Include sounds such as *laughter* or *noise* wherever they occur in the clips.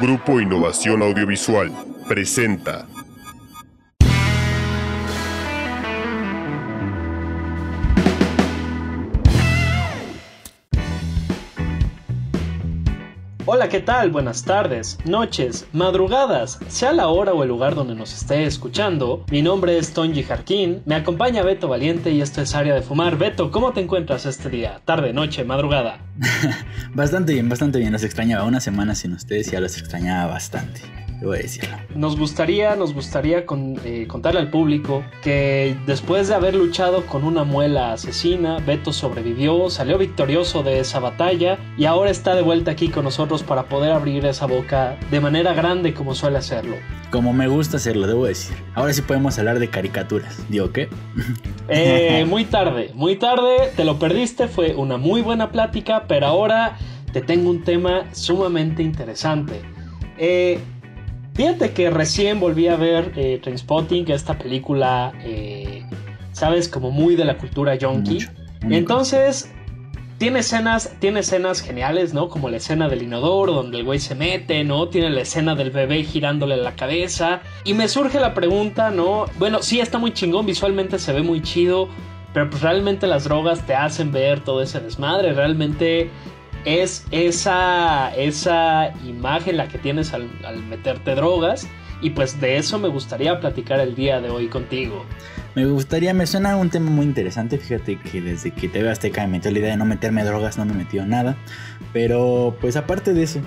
Grupo Innovación Audiovisual presenta Hola, ¿qué tal? Buenas tardes, noches, madrugadas, sea la hora o el lugar donde nos esté escuchando. Mi nombre es Tonji Jarquín, me acompaña Beto Valiente y esto es Área de Fumar. Beto, ¿cómo te encuentras este día? Tarde, noche, madrugada. *laughs* bastante bien, bastante bien, los extrañaba. Una semana sin ustedes ya los extrañaba bastante voy a decirlo. Nos gustaría, nos gustaría eh, contarle al público que después de haber luchado con una muela asesina, Beto sobrevivió, salió victorioso de esa batalla y ahora está de vuelta aquí con nosotros para poder abrir esa boca de manera grande como suele hacerlo. Como me gusta hacerlo, debo decir. Ahora sí podemos hablar de caricaturas. ¿Digo qué? *laughs* Eh, muy tarde, muy tarde, te lo perdiste, fue una muy buena plática, pero ahora te tengo un tema sumamente interesante. Eh, Fíjate que recién volví a ver eh, Trainspotting, esta película, eh, sabes, como muy de la cultura yonki. Entonces, tiene escenas, tiene escenas geniales, ¿no? Como la escena del inodoro, donde el güey se mete, ¿no? Tiene la escena del bebé girándole la cabeza. Y me surge la pregunta, ¿no? Bueno, sí, está muy chingón, visualmente se ve muy chido. Pero pues realmente las drogas te hacen ver todo ese desmadre. Realmente es esa, esa imagen la que tienes al, meterte drogas. Y pues de eso me gustaría platicar el día de hoy contigo. Me gustaría, me suena un tema muy interesante. Fíjate que desde que te veo Azteca me metió la idea de no meterme drogas, no me metió nada. Pero pues aparte de eso,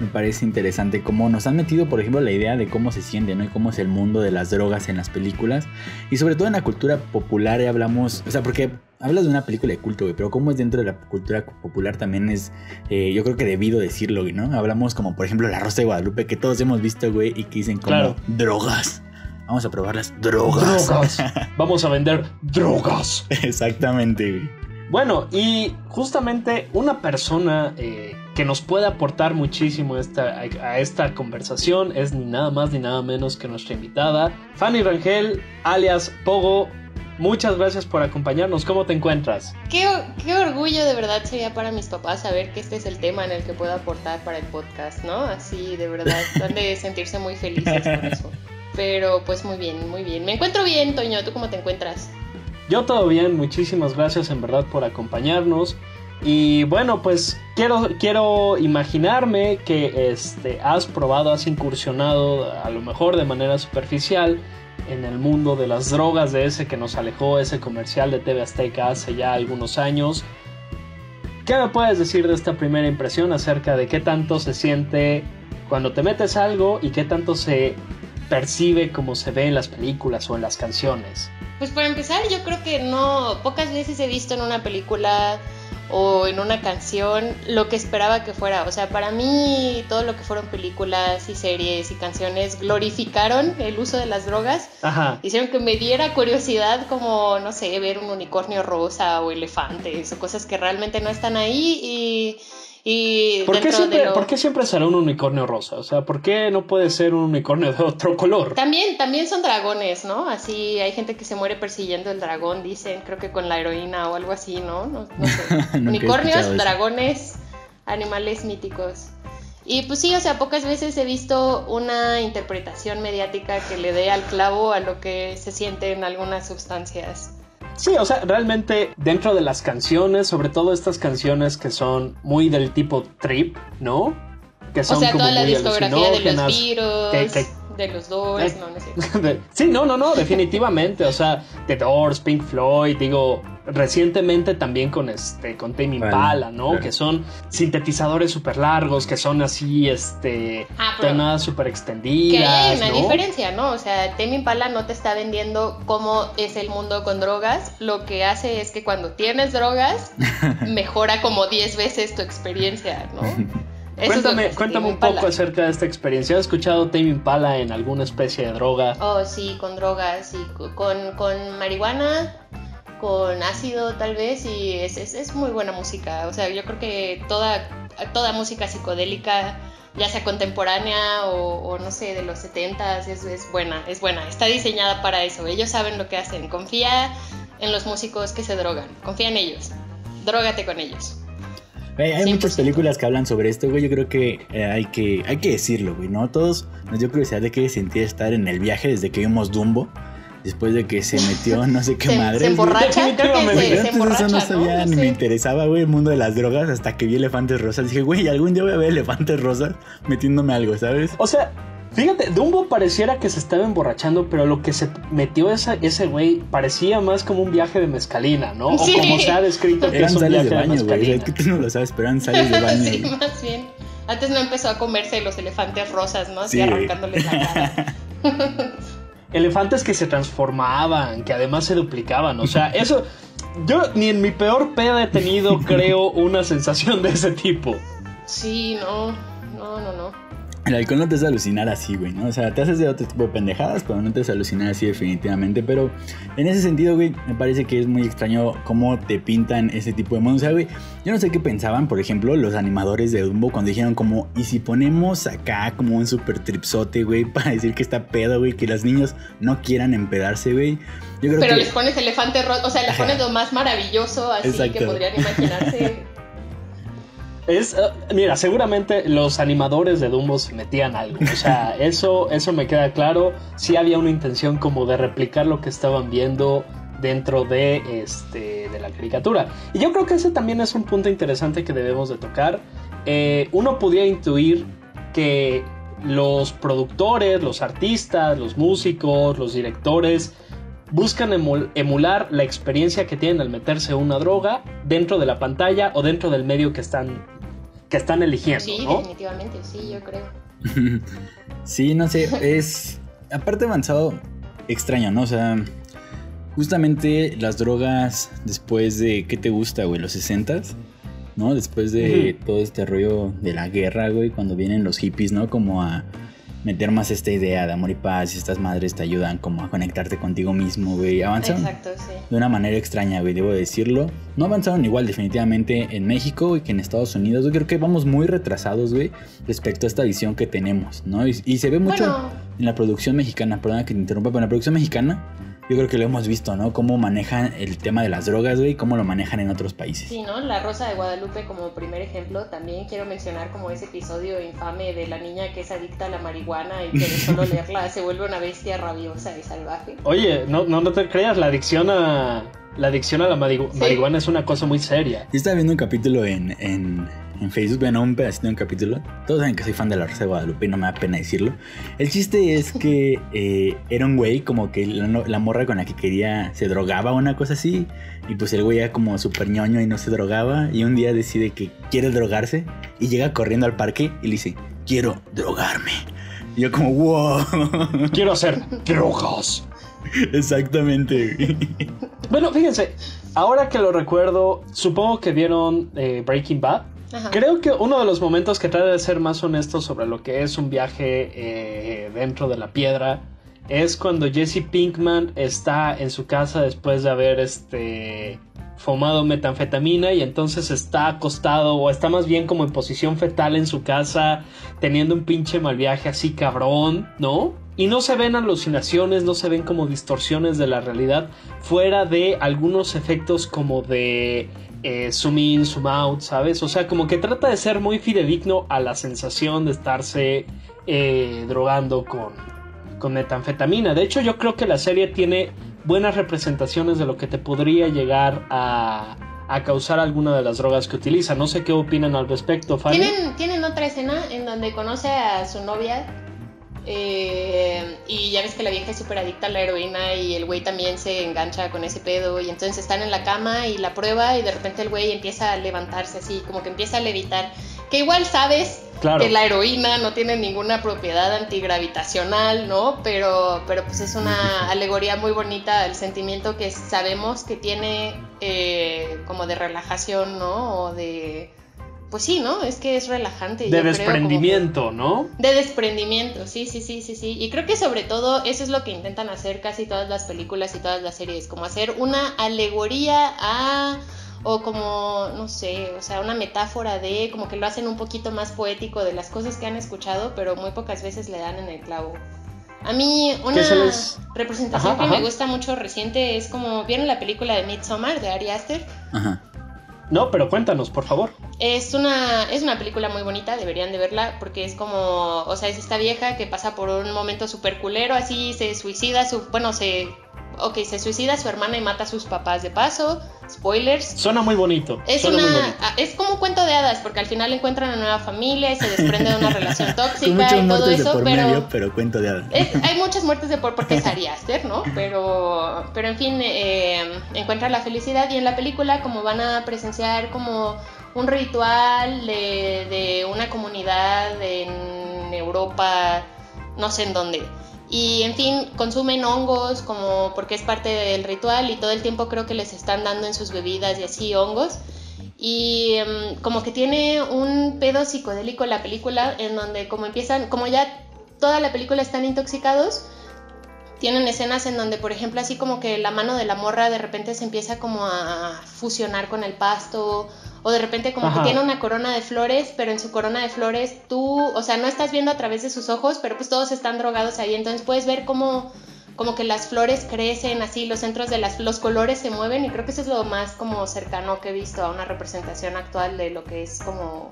me parece interesante cómo nos han metido, por ejemplo, la idea de cómo se siente, ¿no? Y cómo es el mundo de las drogas en las películas. Y sobre todo en la cultura popular hablamos, o sea, porque hablas de una película de culto, güey, pero cómo es dentro de la cultura popular también es, eh, yo creo que debido decirlo, güey, ¿no? Hablamos como, por ejemplo, La Rosa de Guadalupe, que todos hemos visto, güey, y que dicen como drogas. Vamos a probar las drogas. Drogas. *laughs* Vamos a vender drogas. Exactamente, güey. Bueno, y justamente una persona eh, que nos puede aportar muchísimo esta, a esta conversación es ni nada más ni nada menos que nuestra invitada, Fanny Rangel, alias Pogo. Muchas gracias por acompañarnos. ¿Cómo te encuentras? Qué, qué, orgullo de verdad sería para mis papás saber que este es el tema en el que puedo aportar para el podcast, ¿no? Así, de verdad, *laughs* han de sentirse muy felices por eso. Pero pues muy bien, muy bien. Me encuentro bien, Toño. ¿Tú cómo te encuentras? Yo todo bien, muchísimas gracias en verdad por acompañarnos. Y bueno, pues quiero, quiero imaginarme que este, has probado, has incursionado a lo mejor de manera superficial en el mundo de las drogas, de ese que nos alejó, ese comercial de TV Azteca hace ya algunos años. ¿Qué me puedes decir de esta primera impresión acerca de qué tanto se siente cuando te metes algo y qué tanto se percibe como se ve en las películas o en las canciones? Pues para empezar, yo creo que no, pocas veces he visto en una película o en una canción lo que esperaba que fuera. O sea, para mí todo lo que fueron películas y series y canciones glorificaron el uso de las drogas. Ajá. Hicieron que me diera curiosidad como, no sé, ver un unicornio rosa o elefantes o cosas que realmente no están ahí y y ¿Por, qué siempre, ¿Por qué siempre será un unicornio rosa? O sea, ¿por qué no puede ser un unicornio de otro color? También, también son dragones, ¿no? Así hay gente que se muere persiguiendo el dragón, dicen, creo que con la heroína o algo así, ¿no? No, sé. *laughs* Unicornios, dragones, animales míticos. Y pues sí, o sea, pocas veces he visto una interpretación mediática que le dé al clavo a lo que se siente en algunas sustancias. Sí, o sea, realmente dentro de las canciones, sobre todo estas canciones que son muy del tipo trip, ¿no? Que son o sea, toda la discografía de los Beatles, de los Doors, no, no sé. *laughs* sí, no, no, no, definitivamente. O sea, The Doors, Pink Floyd, digo, recientemente también con este con Tame Impala, ¿no? Que son sintetizadores súper largos, que son así, este, ah, tonadas súper extendidas. Que hay una diferencia, ¿no? O sea, Tame Impala no te está vendiendo cómo es el mundo con drogas. Lo que hace es que cuando tienes drogas, *laughs* mejora como 10 veces tu experiencia, ¿no? *laughs* cuéntame, cuéntame un poco acerca de esta experiencia. ¿Has escuchado Tame Impala en alguna especie de droga? Oh, sí, con drogas, sí, con, con marihuana, con ácido tal vez, y es, es, muy buena música. O sea, yo creo que toda, toda música psicodélica, ya sea contemporánea o, no sé, de los 70 es, es buena, es buena. Está diseñada para eso. Ellos saben lo que hacen. Confía en los músicos que se drogan. Confía en ellos. Drógate con ellos. Hay muchas 100%. películas que hablan sobre esto, güey. Yo creo que, eh, hay que hay que decirlo, güey, ¿no? Todos nos dio curiosidad de qué sentir estar en el viaje desde que vimos Dumbo. Después de que se metió *laughs* no sé qué Se, madre. se emborracha, creo que se, se emborracha, eso no sabía ¿no? ni me interesaba, güey, el mundo de las drogas hasta que vi elefantes rosas. Dije, güey, algún día voy a ver elefantes rosas metiéndome algo, ¿sabes? O sea, fíjate, Dumbo pareciera que se estaba emborrachando, pero lo que se metió esa, ese güey parecía más como un viaje de mezcalina, ¿no? Sí. O como se ha descrito que Eran es un viaje de de, baño, güey. Sea, mezcalina. que tú no lo sabes, pero eran sales de *laughs* baño. sí, más bien. Antes no empezó a comerse los elefantes rosas, ¿no? Así Sí, arrancándoles la cara. *laughs* Elefantes que se transformaban, que además se duplicaban. O sea, eso. Yo ni en mi peor peda he tenido, *laughs* creo, una sensación de ese tipo. Sí, no, no, no, no. El alcohol no te hace alucinar así, güey, ¿no? O sea, te haces de otro tipo de pendejadas, pero no te hace alucinar así definitivamente. Pero en ese sentido, güey, me parece que es muy extraño cómo te pintan ese tipo de mundos. O sea, güey, yo no sé qué pensaban, por ejemplo, los animadores de Dumbo cuando dijeron como, ¿y si ponemos acá como un super tripsote, güey, *laughs* para decir que está pedo, güey, que los niños no quieran empedarse, güey? Yo creo Pero que... les pones elefante rosa, o sea, les pones lo más maravilloso, así Exacto. que podrían imaginarse. *laughs* Es, eh, mira, seguramente los animadores de Dumbo se metían algo. O sea, *laughs* eso, eso me queda claro. Sí había una intención como de replicar lo que estaban viendo dentro de, este, de la caricatura. Y yo creo que ese también es un punto interesante que debemos de tocar. Eh, uno podía intuir que los productores, los artistas, los músicos, los directores buscan emu- emular la experiencia que tienen al meterse una droga dentro de la pantalla o dentro del medio que están, que están eligiendo, Sí, ¿no? definitivamente, sí, yo creo. *laughs* Sí, no sé, es aparte avanzado extraño, ¿no? O sea, justamente las drogas después de ¿qué te gusta, güey? Los 60s, ¿no? Después de todo este rollo de la guerra, güey, cuando vienen los hippies, ¿no? Como a meter más esta idea de amor y paz y estas madres te ayudan como a conectarte contigo mismo, güey. Avanzaron Exacto, sí. de una manera extraña, güey, debo decirlo. No avanzaron igual definitivamente en México y que en Estados Unidos. Yo creo que vamos muy retrasados, güey, respecto a esta visión que tenemos, ¿no? Y, y se ve mucho Bueno, en la producción mexicana, perdona que te interrumpa, pero en la producción mexicana yo creo que lo hemos visto, ¿no? Cómo manejan el tema de las drogas, güey, y cómo lo manejan en otros países. sí, ¿no? La Rosa de Guadalupe como primer ejemplo. También quiero mencionar como ese episodio infame de la niña que es adicta a la marihuana y que de *laughs* solo leerla se vuelve una bestia rabiosa y salvaje. Oye, no, no, no te creas, la adicción a la adicción a la Sí. marihuana es una cosa muy seria. Yo estaba viendo un capítulo en, en, en Facebook, bueno, un pedacito de un capítulo. Todos saben que soy fan de la Rosa de Guadalupe y no me da pena decirlo. El chiste es *laughs* que eh, era un güey como que la, la morra con la que quería se drogaba o una cosa así. Y pues el güey era como súper ñoño y no se drogaba. Y un día decide que quiere drogarse y llega corriendo al parque y le dice, quiero drogarme. Y yo como, wow. *laughs* Quiero hacer drogas. Exactamente. güey. Bueno, fíjense, ahora que lo recuerdo, supongo que vieron eh, Breaking Bad. Creo que uno de los momentos que trata de ser más honesto sobre lo que es un viaje eh, dentro de la piedra es cuando Jesse Pinkman está en su casa después de haber este fumado metanfetamina y entonces está acostado o está más bien como en posición fetal en su casa teniendo un pinche mal viaje así cabrón, ¿no? Y no se ven alucinaciones, no se ven como distorsiones de la realidad fuera de algunos efectos como de eh, zoom in, zoom out, ¿sabes? O sea, como que trata de ser muy fidedigno a la sensación de estarse eh, drogando con, con metanfetamina. De hecho, yo creo que la serie tiene buenas representaciones de lo que te podría llegar a, a causar alguna de las drogas que utiliza. No sé qué opinan al respecto, Fanny. ¿Tienen, tienen otra escena en donde conoce a su novia eh, y ya ves que la vieja es súper adicta a la heroína y el güey también se engancha con ese pedo y entonces están en la cama y la prueba y de repente el güey empieza a levantarse así, como que empieza a levitar. Que igual sabes Claro. que la heroína no tiene ninguna propiedad antigravitacional, ¿no? Pero, pero pues es una alegoría muy bonita al sentimiento que sabemos que tiene eh, como de relajación, ¿no? O de... Pues sí, ¿no? Es que es relajante. yo de creo, como- desprendimiento, ¿no? de desprendimiento, sí, sí, sí, sí, sí. Y creo que sobre todo eso es lo que intentan hacer casi todas las películas y todas las series, como hacer una alegoría a o como, no sé, o sea, una metáfora de, como que lo hacen un poquito más poético de las cosas que han escuchado, pero muy pocas veces le dan en el clavo. A mí una ¿Qué se les- representación Ajá, que ajá. me gusta mucho reciente es como, ¿vieron la película de Midsommar de Ari Aster? Ajá. No, pero cuéntanos, por favor. Es una, es una película muy bonita, deberían de verla, porque es como, o sea, es esta vieja que pasa por un momento súper culero, así se suicida, su, bueno, se ok, se suicida su hermana y mata a sus papás de paso. Spoilers. Suena muy bonito. Es, suena una, muy bonito. es como un cuento de hadas, porque al final encuentran una nueva familia y se desprende de una *laughs* relación tóxica y todo de eso, por pero. medio, pero cuento de hadas. es- hay *laughs* muchas muertes de por porque es Ari Aster, ¿no? Pero, pero en fin, eh, encuentra la felicidad y en la película como van a presenciar como un ritual de, de una comunidad en Europa, no sé en dónde. Y en fin, consumen hongos como porque es parte del ritual y todo el tiempo creo que les están dando en sus bebidas y así hongos. Y em, como que tiene un pedo psicodélico la película en donde como empiezan, como ya toda la película están intoxicados, tienen escenas en donde, por ejemplo, así como que la mano de la morra de repente se empieza como a fusionar con el pasto, o de repente como Ajá. que tiene una corona de flores, pero en su corona de flores tú, o sea, no estás viendo a través de sus ojos, pero pues todos están drogados ahí, entonces puedes ver cómo como que las flores crecen así, los centros de las, los colores se mueven y creo que eso es lo más como cercano que he visto a una representación actual de lo que es como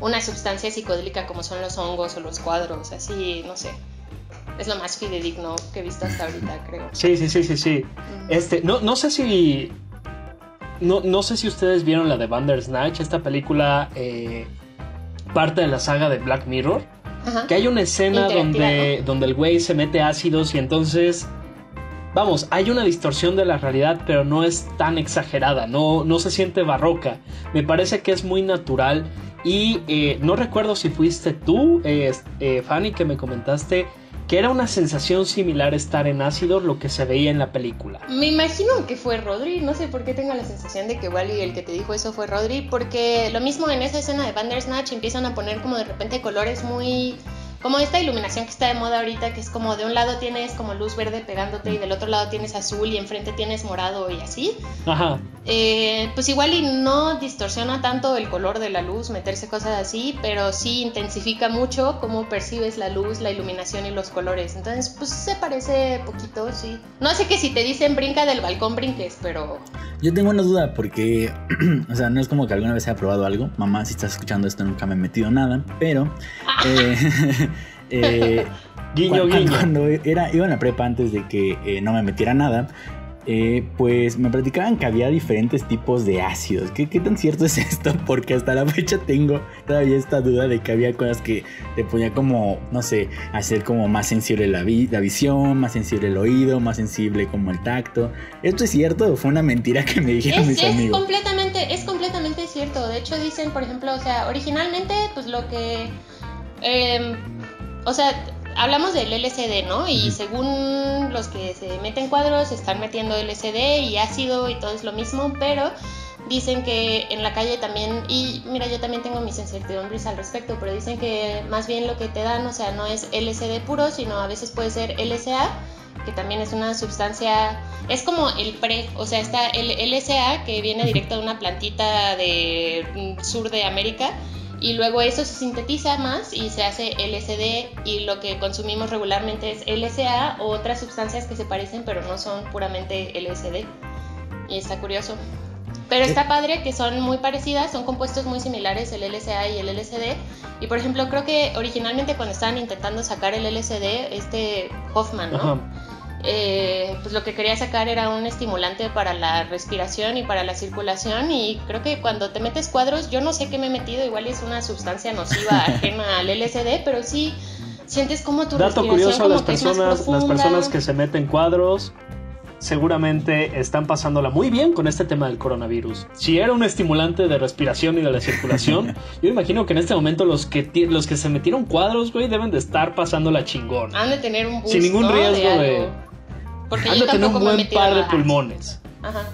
una sustancia psicodélica como son los hongos o los cuadros, así, no sé. Es lo más fidedigno que he visto hasta ahorita, creo. Sí, sí, sí, sí, sí. Mm. Este, no, no sé si. No, no sé si ustedes vieron la de Bandersnatch, esta película eh, parte de la saga de Black Mirror. Ajá. Que hay una escena donde, donde el güey se mete ácidos y entonces. Vamos, hay una distorsión de la realidad, pero no es tan exagerada, no, no se siente barroca. Me parece que es muy natural. Y eh, no recuerdo si fuiste tú, eh, eh, Fanny, que me comentaste que era una sensación similar estar en ácido lo que se veía en la película. Me imagino que fue Rodri, no sé por qué tengo la sensación de que igual y el que te dijo eso fue Rodri, porque lo mismo en esa escena de Bandersnatch empiezan a poner como de repente colores muy... como esta iluminación que está de moda ahorita, que es como de un lado tienes como luz verde pegándote y del otro lado tienes azul y enfrente tienes morado y así. Ajá. Eh, pues igual y no distorsiona tanto el color de la luz, meterse cosas así, pero sí intensifica mucho cómo percibes la luz, la iluminación y los colores. Entonces, pues se parece poquito, sí. No sé que si te dicen brinca del balcón brinques, pero Yo tengo una duda porque, *clears throat* o sea, no es como que alguna vez haya probado algo. Mamá, si estás escuchando esto, nunca me he metido nada, pero... eh, *laughs* eh, *laughs* Guiño, cuan- guiño. Cuando era, iba en la prepa antes de que eh, no me metiera nada, eh, pues me platicaban que había diferentes tipos de ácidos. ¿Qué, ¿Qué tan cierto es esto? *laughs* Porque hasta la fecha tengo todavía esta duda de que había cosas que te ponía como, no sé, hacer como más sensible la, vi- la visión, más sensible el oído, más sensible como el tacto. ¿Esto es cierto o fue una mentira que me dijeron es, mis es amigos? completamente, es completamente cierto. De hecho dicen, por ejemplo, o sea, originalmente, pues lo que, eh, o sea, hablamos del LCD, ¿no? Y según los que se meten cuadros, están metiendo LCD y ácido y todo es lo mismo, pero dicen que en la calle también, y mira, yo también tengo mis incertidumbres al respecto, pero dicen que más bien lo que te dan, o sea, no es LCD puro, sino a veces puede ser LSA, que también es una sustancia, es como el pre, o sea, está el LSA que viene directo de una plantita de mm, sur de América y luego eso se sintetiza más y se hace LSD y lo que consumimos regularmente es LSA o otras sustancias que se parecen pero no son puramente LSD y está curioso. Pero está padre que son muy parecidas, son compuestos muy similares el LSA y el LSD. Y por ejemplo, creo que originalmente cuando estaban intentando sacar el LSD, este Hoffman, ¿no? Ajá. Eh, pues lo que quería sacar era un estimulante para la respiración y para la circulación y creo que cuando te metes cuadros, yo no sé qué me he metido, igual es una sustancia nociva *laughs* ajena al LSD, pero sí sientes como tu Dato respiración curioso, como las que es más personas, las personas que se meten cuadros seguramente están pasándola muy bien con este tema del coronavirus. Si era un estimulante de respiración y de la circulación, *laughs* yo imagino que en este momento los que, los que se metieron cuadros, güey, deben de estar pasándola chingón. Han de tener un boost, Sin ningún ¿no? riesgo de- algo. Porque Han yo un tampoco me he buen metido par de pulmones. Ajá.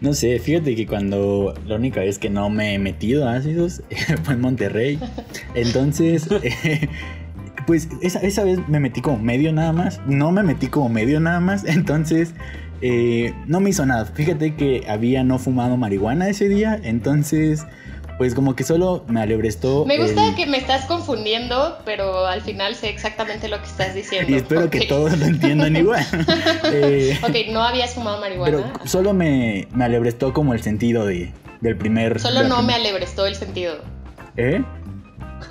No sé, fíjate que cuando la única vez que no me he metido a ácidos *laughs* fue en Monterrey. Entonces, *laughs* eh, pues esa, esa vez me metí como medio nada más. No me metí como medio nada más. *laughs* Entonces, eh, no me hizo nada. Fíjate que había no fumado marihuana ese día. Entonces, pues como que solo me alebrestó. Me gusta el- que me estás confundiendo, pero al final sé exactamente lo que estás diciendo. *laughs* Y espero que todos lo entiendan igual. *laughs* Eh, Ok, no habías fumado marihuana. Pero solo me, me alebrestó como el sentido de, del primer... Solo de no me alebrestó el sentido. ¿Eh?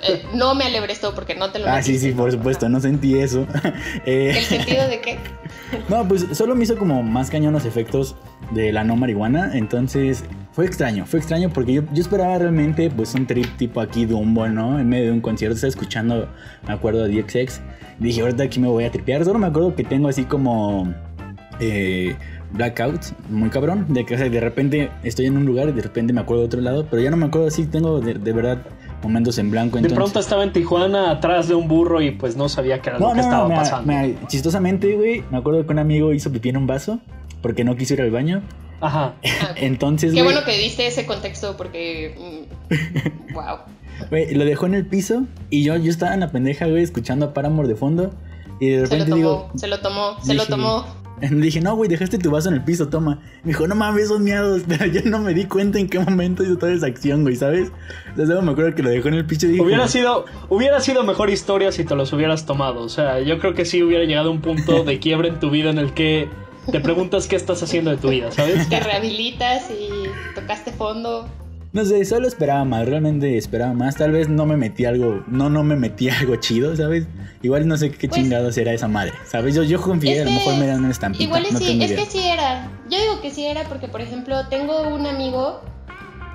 Eh, no me alebrestó porque no te lo Ah, sí, metiste. sí, por supuesto, no sentí eso. *laughs* Eh, ¿El sentido de qué? *laughs* No, pues solo me hizo como más cañón los efectos de la no marihuana. Entonces fue extraño, fue extraño porque yo, yo esperaba realmente pues un trip tipo aquí Dumbo, ¿no? En medio de un concierto, estaba escuchando, me acuerdo, a DXX. Dije, ahorita aquí me voy a tripear. Solo me acuerdo que tengo así como eh, blackouts, muy cabrón. De que o sea, de repente estoy en un lugar y de repente me acuerdo de otro lado. Pero ya no me acuerdo así, tengo de, de verdad momentos en blanco. De pronto estaba en Tijuana atrás de un burro y pues no sabía qué era lo que estaba me- pasando. me- chistosamente, güey, me acuerdo que un amigo hizo pipí en un vaso porque no quiso ir al baño. Ajá. *laughs* Entonces, Qué bueno que diste ese contexto porque. mm, wow. *laughs* güey, lo dejó en el piso y yo, yo estaba en la pendeja, güey, escuchando a Paramore de fondo. Y de Se lo repente tomó, digo, se lo tomó, se lo dije- tomó. *laughs* dije, no, güey, dejaste tu vaso en el piso, toma. Me dijo, no mames, esos miados. *laughs* Pero yo no me di cuenta en qué momento hizo toda esa acción, güey, ¿sabes? Entonces luego me acuerdo que lo dejó en el piso y dije, Hubiera sido, hubiera sido mejor historia si te los hubieras tomado. O sea, yo creo que sí hubiera llegado a un punto *laughs* de quiebre en tu vida en el que te preguntas qué estás haciendo de tu vida, ¿sabes? Te rehabilitas y tocaste fondo. No sé, solo esperaba más, realmente esperaba más. Tal vez no me metí algo, no, no me metí *laughs* algo chido, ¿sabes? Igual no sé qué Pues- chingados era esa madre, ¿sabes? Yo, yo confié, Es a lo mejor me dan una estampita. Igual no sí, es idea. que sí era. Yo digo que sí era porque, por ejemplo, tengo un amigo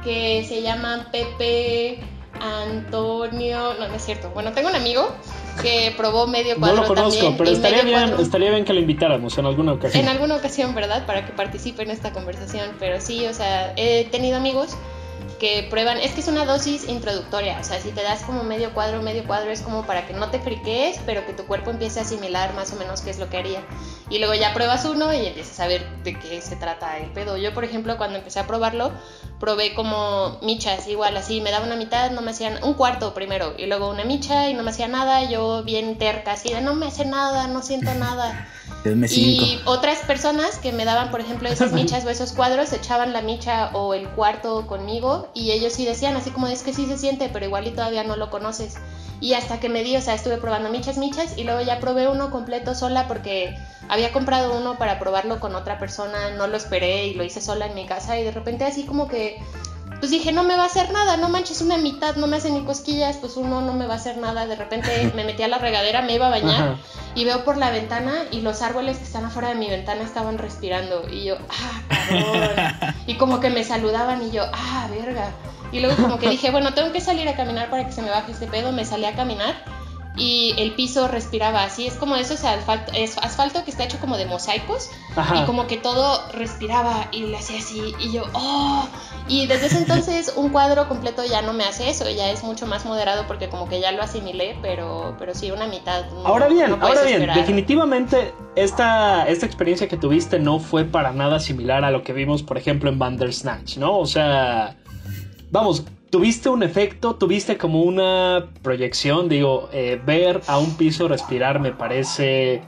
que se llama Pepe Antonio. No, no es cierto. Bueno, tengo un amigo que probó medio No cuadro lo conozco, también, pero estaría bien, cuadro estaría bien que lo invitáramos en alguna ocasión. En alguna ocasión, ¿verdad? Para que participe en esta conversación. Pero sí, o sea, he tenido amigos que prueban, es que es una dosis introductoria, o sea, si te das como medio cuadro, medio cuadro es como para que no te friquees, pero que tu cuerpo empiece a asimilar más o menos qué es lo que haría. Y luego ya pruebas uno y empiezas a ver de qué se trata el pedo. Yo, por ejemplo, cuando empecé a probarlo, probé como michas, igual así, me daba una mitad, no me hacían un cuarto primero, y luego una micha y no me hacía nada, yo bien terca, así de no me hace nada, no siento nada. *laughs* Y otras personas que me daban, por ejemplo, esas michas o esos cuadros, echaban la micha o el cuarto conmigo y ellos sí decían así como es que sí se siente, pero igual y todavía no lo conoces. Y hasta que me di, o sea, estuve probando michas, michas y luego ya probé uno completo sola porque había comprado uno para probarlo con otra persona, no lo esperé y lo hice sola en mi casa y de repente así como que pues dije, no me va a hacer nada, no manches una mitad, no me hace ni cosquillas, pues uno no me va a hacer nada. De repente *laughs* me metí a la regadera, me iba a bañar Ajá. y veo por la ventana y los árboles que están afuera de mi ventana estaban respirando y yo, ah, cabrón. *laughs* Y como que me saludaban y yo, ah, verga. Y luego como que dije, bueno, tengo que salir a caminar para que se me baje este pedo. Me salí a caminar y el piso respiraba así. Es como eso, es asfalto, es asfalto que está hecho como de mosaicos Ajá. y como que todo respiraba y le hacía así y yo, oh, y desde ese entonces *laughs* un cuadro completo ya no me hace eso, ya es mucho más moderado porque como que ya lo asimilé, pero, pero sí una mitad. no- Ahora bien, no ahora bien, esperar. definitivamente esta, esta experiencia que tuviste no fue para nada similar a lo que vimos, por ejemplo, en Bandersnatch, ¿no? O sea, vamos, tuviste un efecto, tuviste como una proyección, digo, eh, ver a un piso respirar me parece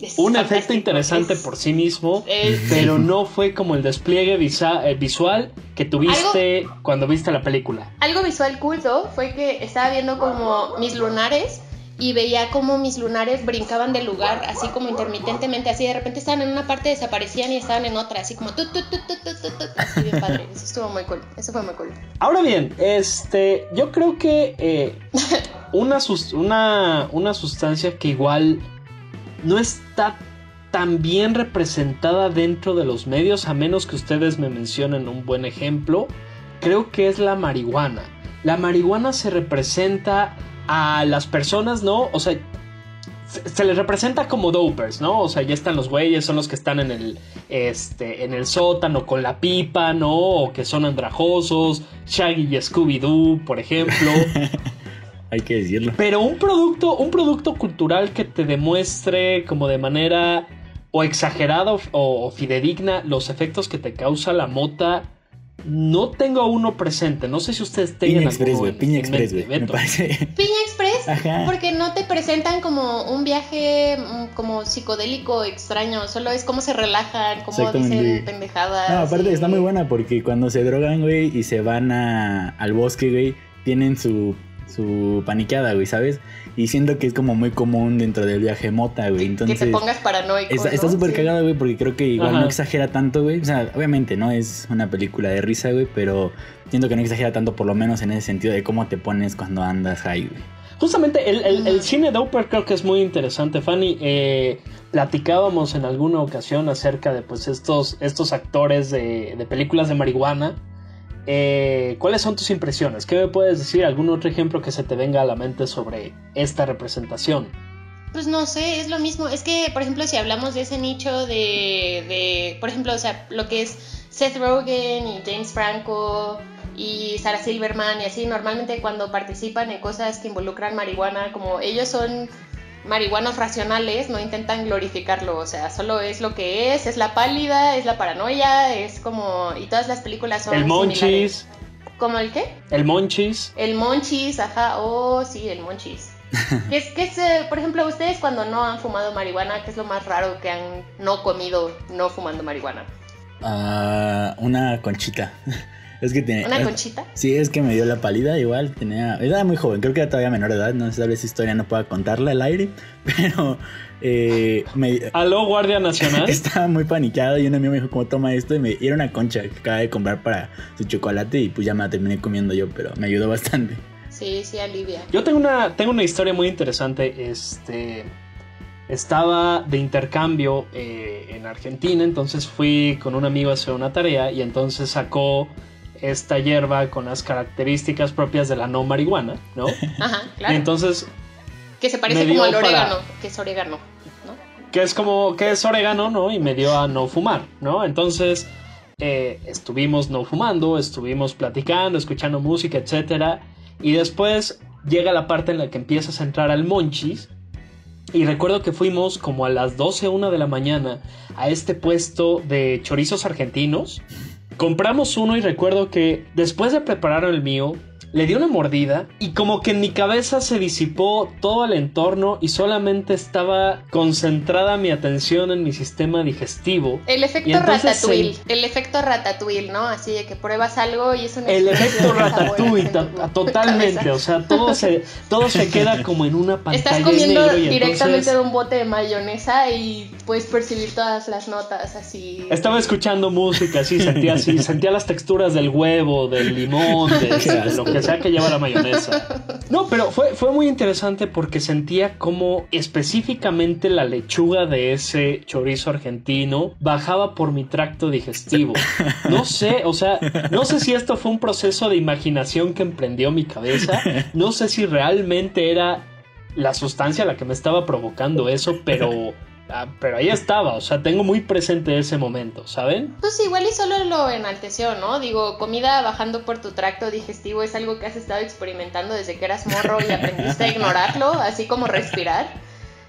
Es un efecto interesante es- por sí mismo, es- pero no fue como el despliegue visa- eh, visual que tuviste cuando viste la película. Algo visual culto fue que estaba viendo como mis lunares y veía como mis lunares brincaban del lugar, así como intermitentemente, así de repente estaban en una parte, desaparecían y estaban en otra, así como así bien *laughs* padre. Eso estuvo muy cool, eso fue muy cool. Ahora bien, este, yo creo que eh, *laughs* una, una, una sustancia que igual no está tan bien representada dentro de los medios, a menos que ustedes me mencionen un buen ejemplo, creo que es la marihuana. La marihuana se representa a las personas, ¿no? O sea, se, les representa como dopers, ¿no? O sea, ya están los güeyes, son los que están en el, este, en el sótano con la pipa, ¿no? O que son andrajosos, Shaggy y Scooby-Doo, por ejemplo. *laughs* Hay que decirlo. Pero un producto, un producto cultural que te demuestre como de manera o exagerada o, o fidedigna los efectos que te causa la mota, no tengo uno presente. No sé si ustedes tengan Piña Express, güey. Piña Express, güey. Me parece. Piña Express, Ajá. porque no te presentan como un viaje mm, como psicodélico extraño, solo es cómo se relajan, cómo dicen pendejadas. No, aparte y- está muy buena porque cuando se drogan, güey, y se van a, al bosque, güey, tienen su su paniqueada, güey, ¿sabes? Y siento que es como muy común dentro del viaje mota, güey. Entonces, que te pongas paranoico. Está súper ¿no? cagada, güey, porque creo que igual Ajá. no exagera tanto, güey. O sea, obviamente, ¿no? Es una película de risa, güey, pero siento que no exagera tanto, por lo menos en ese sentido de cómo te pones cuando andas ahí, güey. Justamente el, el- el Ujú. cine Doper creo que es muy interesante, Fanny. Eh, platicábamos en alguna ocasión acerca de pues estos, estos actores de, de películas de marihuana. Eh, ¿Cuáles son tus impresiones? ¿Qué me puedes decir? ¿Algún otro ejemplo que se te venga a la mente sobre esta representación? Pues no sé, es lo mismo. Es que, por ejemplo, si hablamos de ese nicho de, de, por ejemplo, o sea, lo que es Seth Rogen y James Franco y Sarah Silverman y así, normalmente cuando participan en cosas que involucran marihuana, como ellos son marihuanos racionales, no intentan glorificarlo, o sea, solo es lo que es, es la pálida, es la paranoia, es como, y todas las películas son El similares. Monchis. ¿Como el qué? El Monchis. El monchis, ajá, oh, sí, el monchis. *laughs* ¿Qué es, qué es, eh, por ejemplo, ustedes cuando no han fumado marihuana, qué es lo más raro que han no comido no fumando marihuana? Ah, una conchita. Es que tiene. ¿Una es- conchita? Sí, es que me dio la pálida, igual tenía. Era muy joven, creo que era todavía menor de edad, no sé, tal vez esa historia no pueda contarla al aire, *laughs* pero eh, me, Aló, Guardia Nacional. *laughs* estaba muy paniquado y un amigo me dijo, ¿cómo toma esto? Y me y era una concha que acaba de comprar para su chocolate y pues ya me la terminé comiendo yo, pero me ayudó bastante. Sí, sí, alivia. Yo tengo una, tengo una historia muy interesante. Este. Estaba de intercambio eh, en Argentina, entonces fui con un amigo a hacer una tarea y entonces sacó esta hierba con las características propias de la no marihuana, ¿no? *laughs* Ajá, Y claro. entonces, que se parece como al para- orégano, que es orégano, ¿no? que es como, que es orégano, ¿no? Y me dio a no fumar, ¿no? Entonces, eh, estuvimos no fumando, estuvimos platicando, escuchando música, etcétera. Y después llega la parte en la que empiezas a entrar al Monchis. Y recuerdo que fuimos como a las 12, 1 de la mañana a este puesto de chorizos argentinos. Compramos uno y recuerdo que después de preparar el mío, le di una mordida y como que en mi cabeza se disipó todo el entorno y solamente estaba concentrada mi atención en mi sistema digestivo. El efecto ratatouille, se- el efecto ratatouille, ¿no? Así de que pruebas algo y es una El efecto ratatouille, *laughs* totalmente, cabeza. o sea, todo se, todo se queda como en una pantalla Estás comiendo negro y directamente entonces de un bote de mayonesa y puedes percibir todas las notas así. estaba escuchando música, sí, sentía así, sentía las texturas del huevo, del limón, de, *laughs* de lo que sea que lleva la mayonesa. No, pero fue, fue muy interesante porque sentía como específicamente la lechuga de ese chorizo argentino bajaba por mi tracto digestivo. No sé, o sea, no sé si esto fue un proceso de imaginación que emprendió mi cabeza, no sé si realmente era la sustancia la que me estaba provocando eso, pero, ah, pero ahí estaba, o sea, tengo muy presente ese momento, ¿saben? Pues igual y solo lo enalteció, ¿no? Digo, comida bajando por tu tracto digestivo es algo que has estado experimentando desde que eras morro y aprendiste a ignorarlo, así como respirar.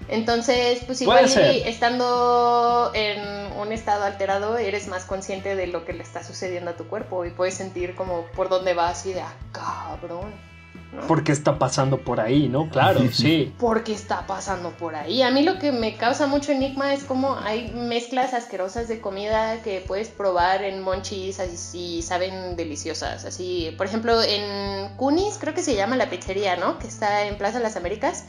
Entonces, pues igual y estando en un estado alterado, eres más consciente de lo que le está sucediendo a tu cuerpo y puedes sentir como por dónde vas y de, ah, cabrón. ¿No? ¿Por qué está pasando por ahí, no? Claro, *laughs* sí. porque está pasando por ahí. A mí lo que me causa mucho enigma es como hay mezclas asquerosas de comida que puedes probar en monchis así y saben deliciosas. Así, por ejemplo, en Cunis, creo que se llama la pizzería, ¿no? Que está en Plaza Las Américas.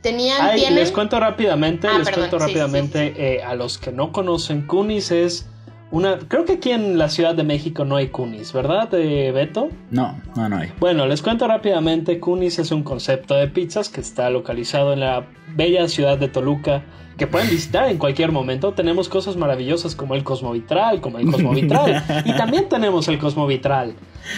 Tenían, Ay, tienen... les cuento rápidamente, Ah, les perdón, cuento sí, sí, rápidamente eh, a los que no conocen, Kunis es una... Creo que aquí en la Ciudad de México no hay Kunis, ¿verdad, eh, Beto? No, no, no hay. Bueno, les cuento rápidamente, Kunis es un concepto de pizzas que está localizado en la bella ciudad de Toluca, que pueden visitar en cualquier momento. Tenemos cosas maravillosas como el Cosmovitral, como el Cosmovitral, *laughs* y también tenemos el Cosmovitral.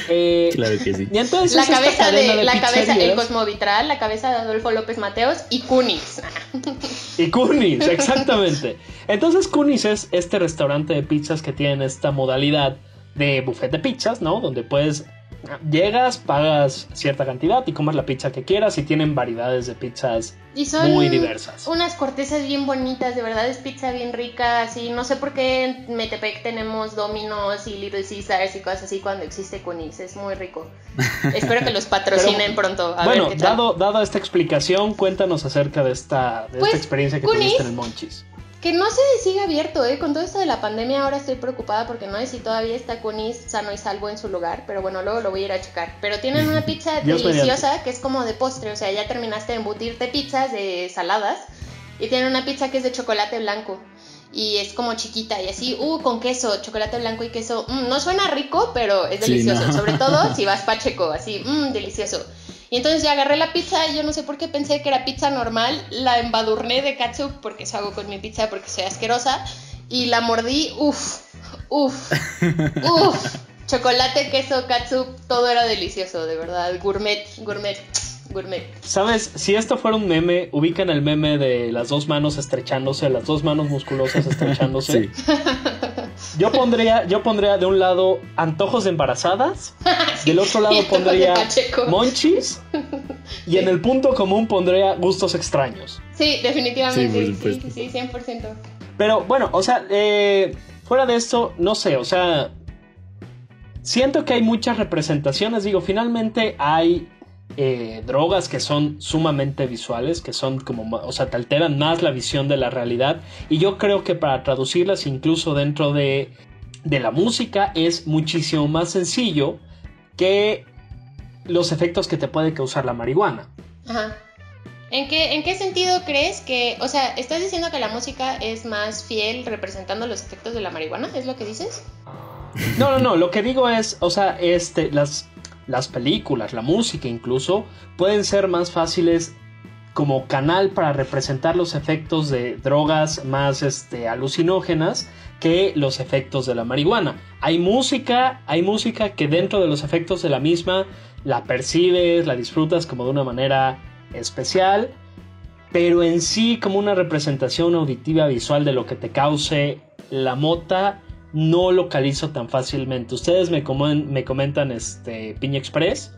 Eh, Claro que sí. y entonces La cabeza de, la cabeza, el Cosmovitral, la cabeza de Adolfo López Mateos y Cunis. *laughs* Y Kunis, exactamente. Entonces Kunis es este restaurante de pizzas que tiene esta modalidad de buffet de pizzas, ¿no? Donde puedes llegas, pagas cierta cantidad y comes la pizza que quieras y tienen variedades de pizzas Y son muy diversas. unas cortezas bien bonitas, de verdad es pizza bien rica, así, no sé por qué en Metepec tenemos Domino's y Little Caesars y cosas así cuando existe Cunis, es muy rico. *laughs* Espero que los patrocinen pronto. A bueno, ver qué tal. dado, dado esta explicación, cuéntanos acerca de esta, de Pues, esta experiencia que Kunis- tuviste en el Monchis. Que no si sigue abierto, ¿eh? Con todo esto de la pandemia ahora estoy preocupada porque no sé si todavía está Kunis sano y salvo en su lugar, pero bueno, luego lo voy a ir a checar. Pero tienen una *laughs* pizza deliciosa que es como de postre, o sea, ya terminaste de embutirte pizzas de saladas y tienen una pizza que es de chocolate blanco y es como chiquita y así, uh, con queso, chocolate blanco y queso. Mm, no suena rico, pero es Sí, delicioso, no. sobre todo *laughs* si vas pacheco, así, mmm, delicioso. Y entonces ya agarré la pizza y yo no sé por qué pensé que era pizza normal, la embadurné de ketchup porque eso hago con mi pizza porque soy asquerosa y la mordí, uff, uff, *laughs* uff. Chocolate, queso, ketchup, todo era delicioso, de verdad, gourmet, gourmet, gourmet. ¿Sabes? Si esto fuera un meme, ubican el meme de las dos manos estrechándose, las dos manos musculosas estrechándose. Sí. *laughs* Yo pondría, yo pondría de un lado antojos de embarazadas, *laughs* del otro lado pondría monchis *laughs* y en el punto común pondría gustos extraños. Sí, definitivamente, Sí, sí, sí, 100%. Pero bueno, o sea, eh, fuera de esto, no sé, o sea, siento que hay muchas representaciones. Digo, finalmente hay eh, drogas que son sumamente visuales, que son como, o sea, te alteran más la visión de la realidad. Y yo creo que para traducirlas incluso dentro de, de la música es muchísimo más sencillo que los efectos que te puede causar la marihuana. Ajá. ¿En qué, ¿En qué sentido crees que, o sea, estás diciendo que la música es más fiel representando los efectos de la marihuana? ¿Es lo que dices? No, no, no, lo que digo es, o sea, este, las, las películas, la música incluso, pueden ser más fáciles como canal para representar los efectos de drogas más este, alucinógenas que los efectos de la marihuana. Hay música, hay música que dentro de los efectos de la misma la percibes, la disfrutas como de una manera especial, pero en sí como una representación auditiva visual de lo que te cause la mota no localizo tan fácilmente. Ustedes me, me comentan este Piña Express.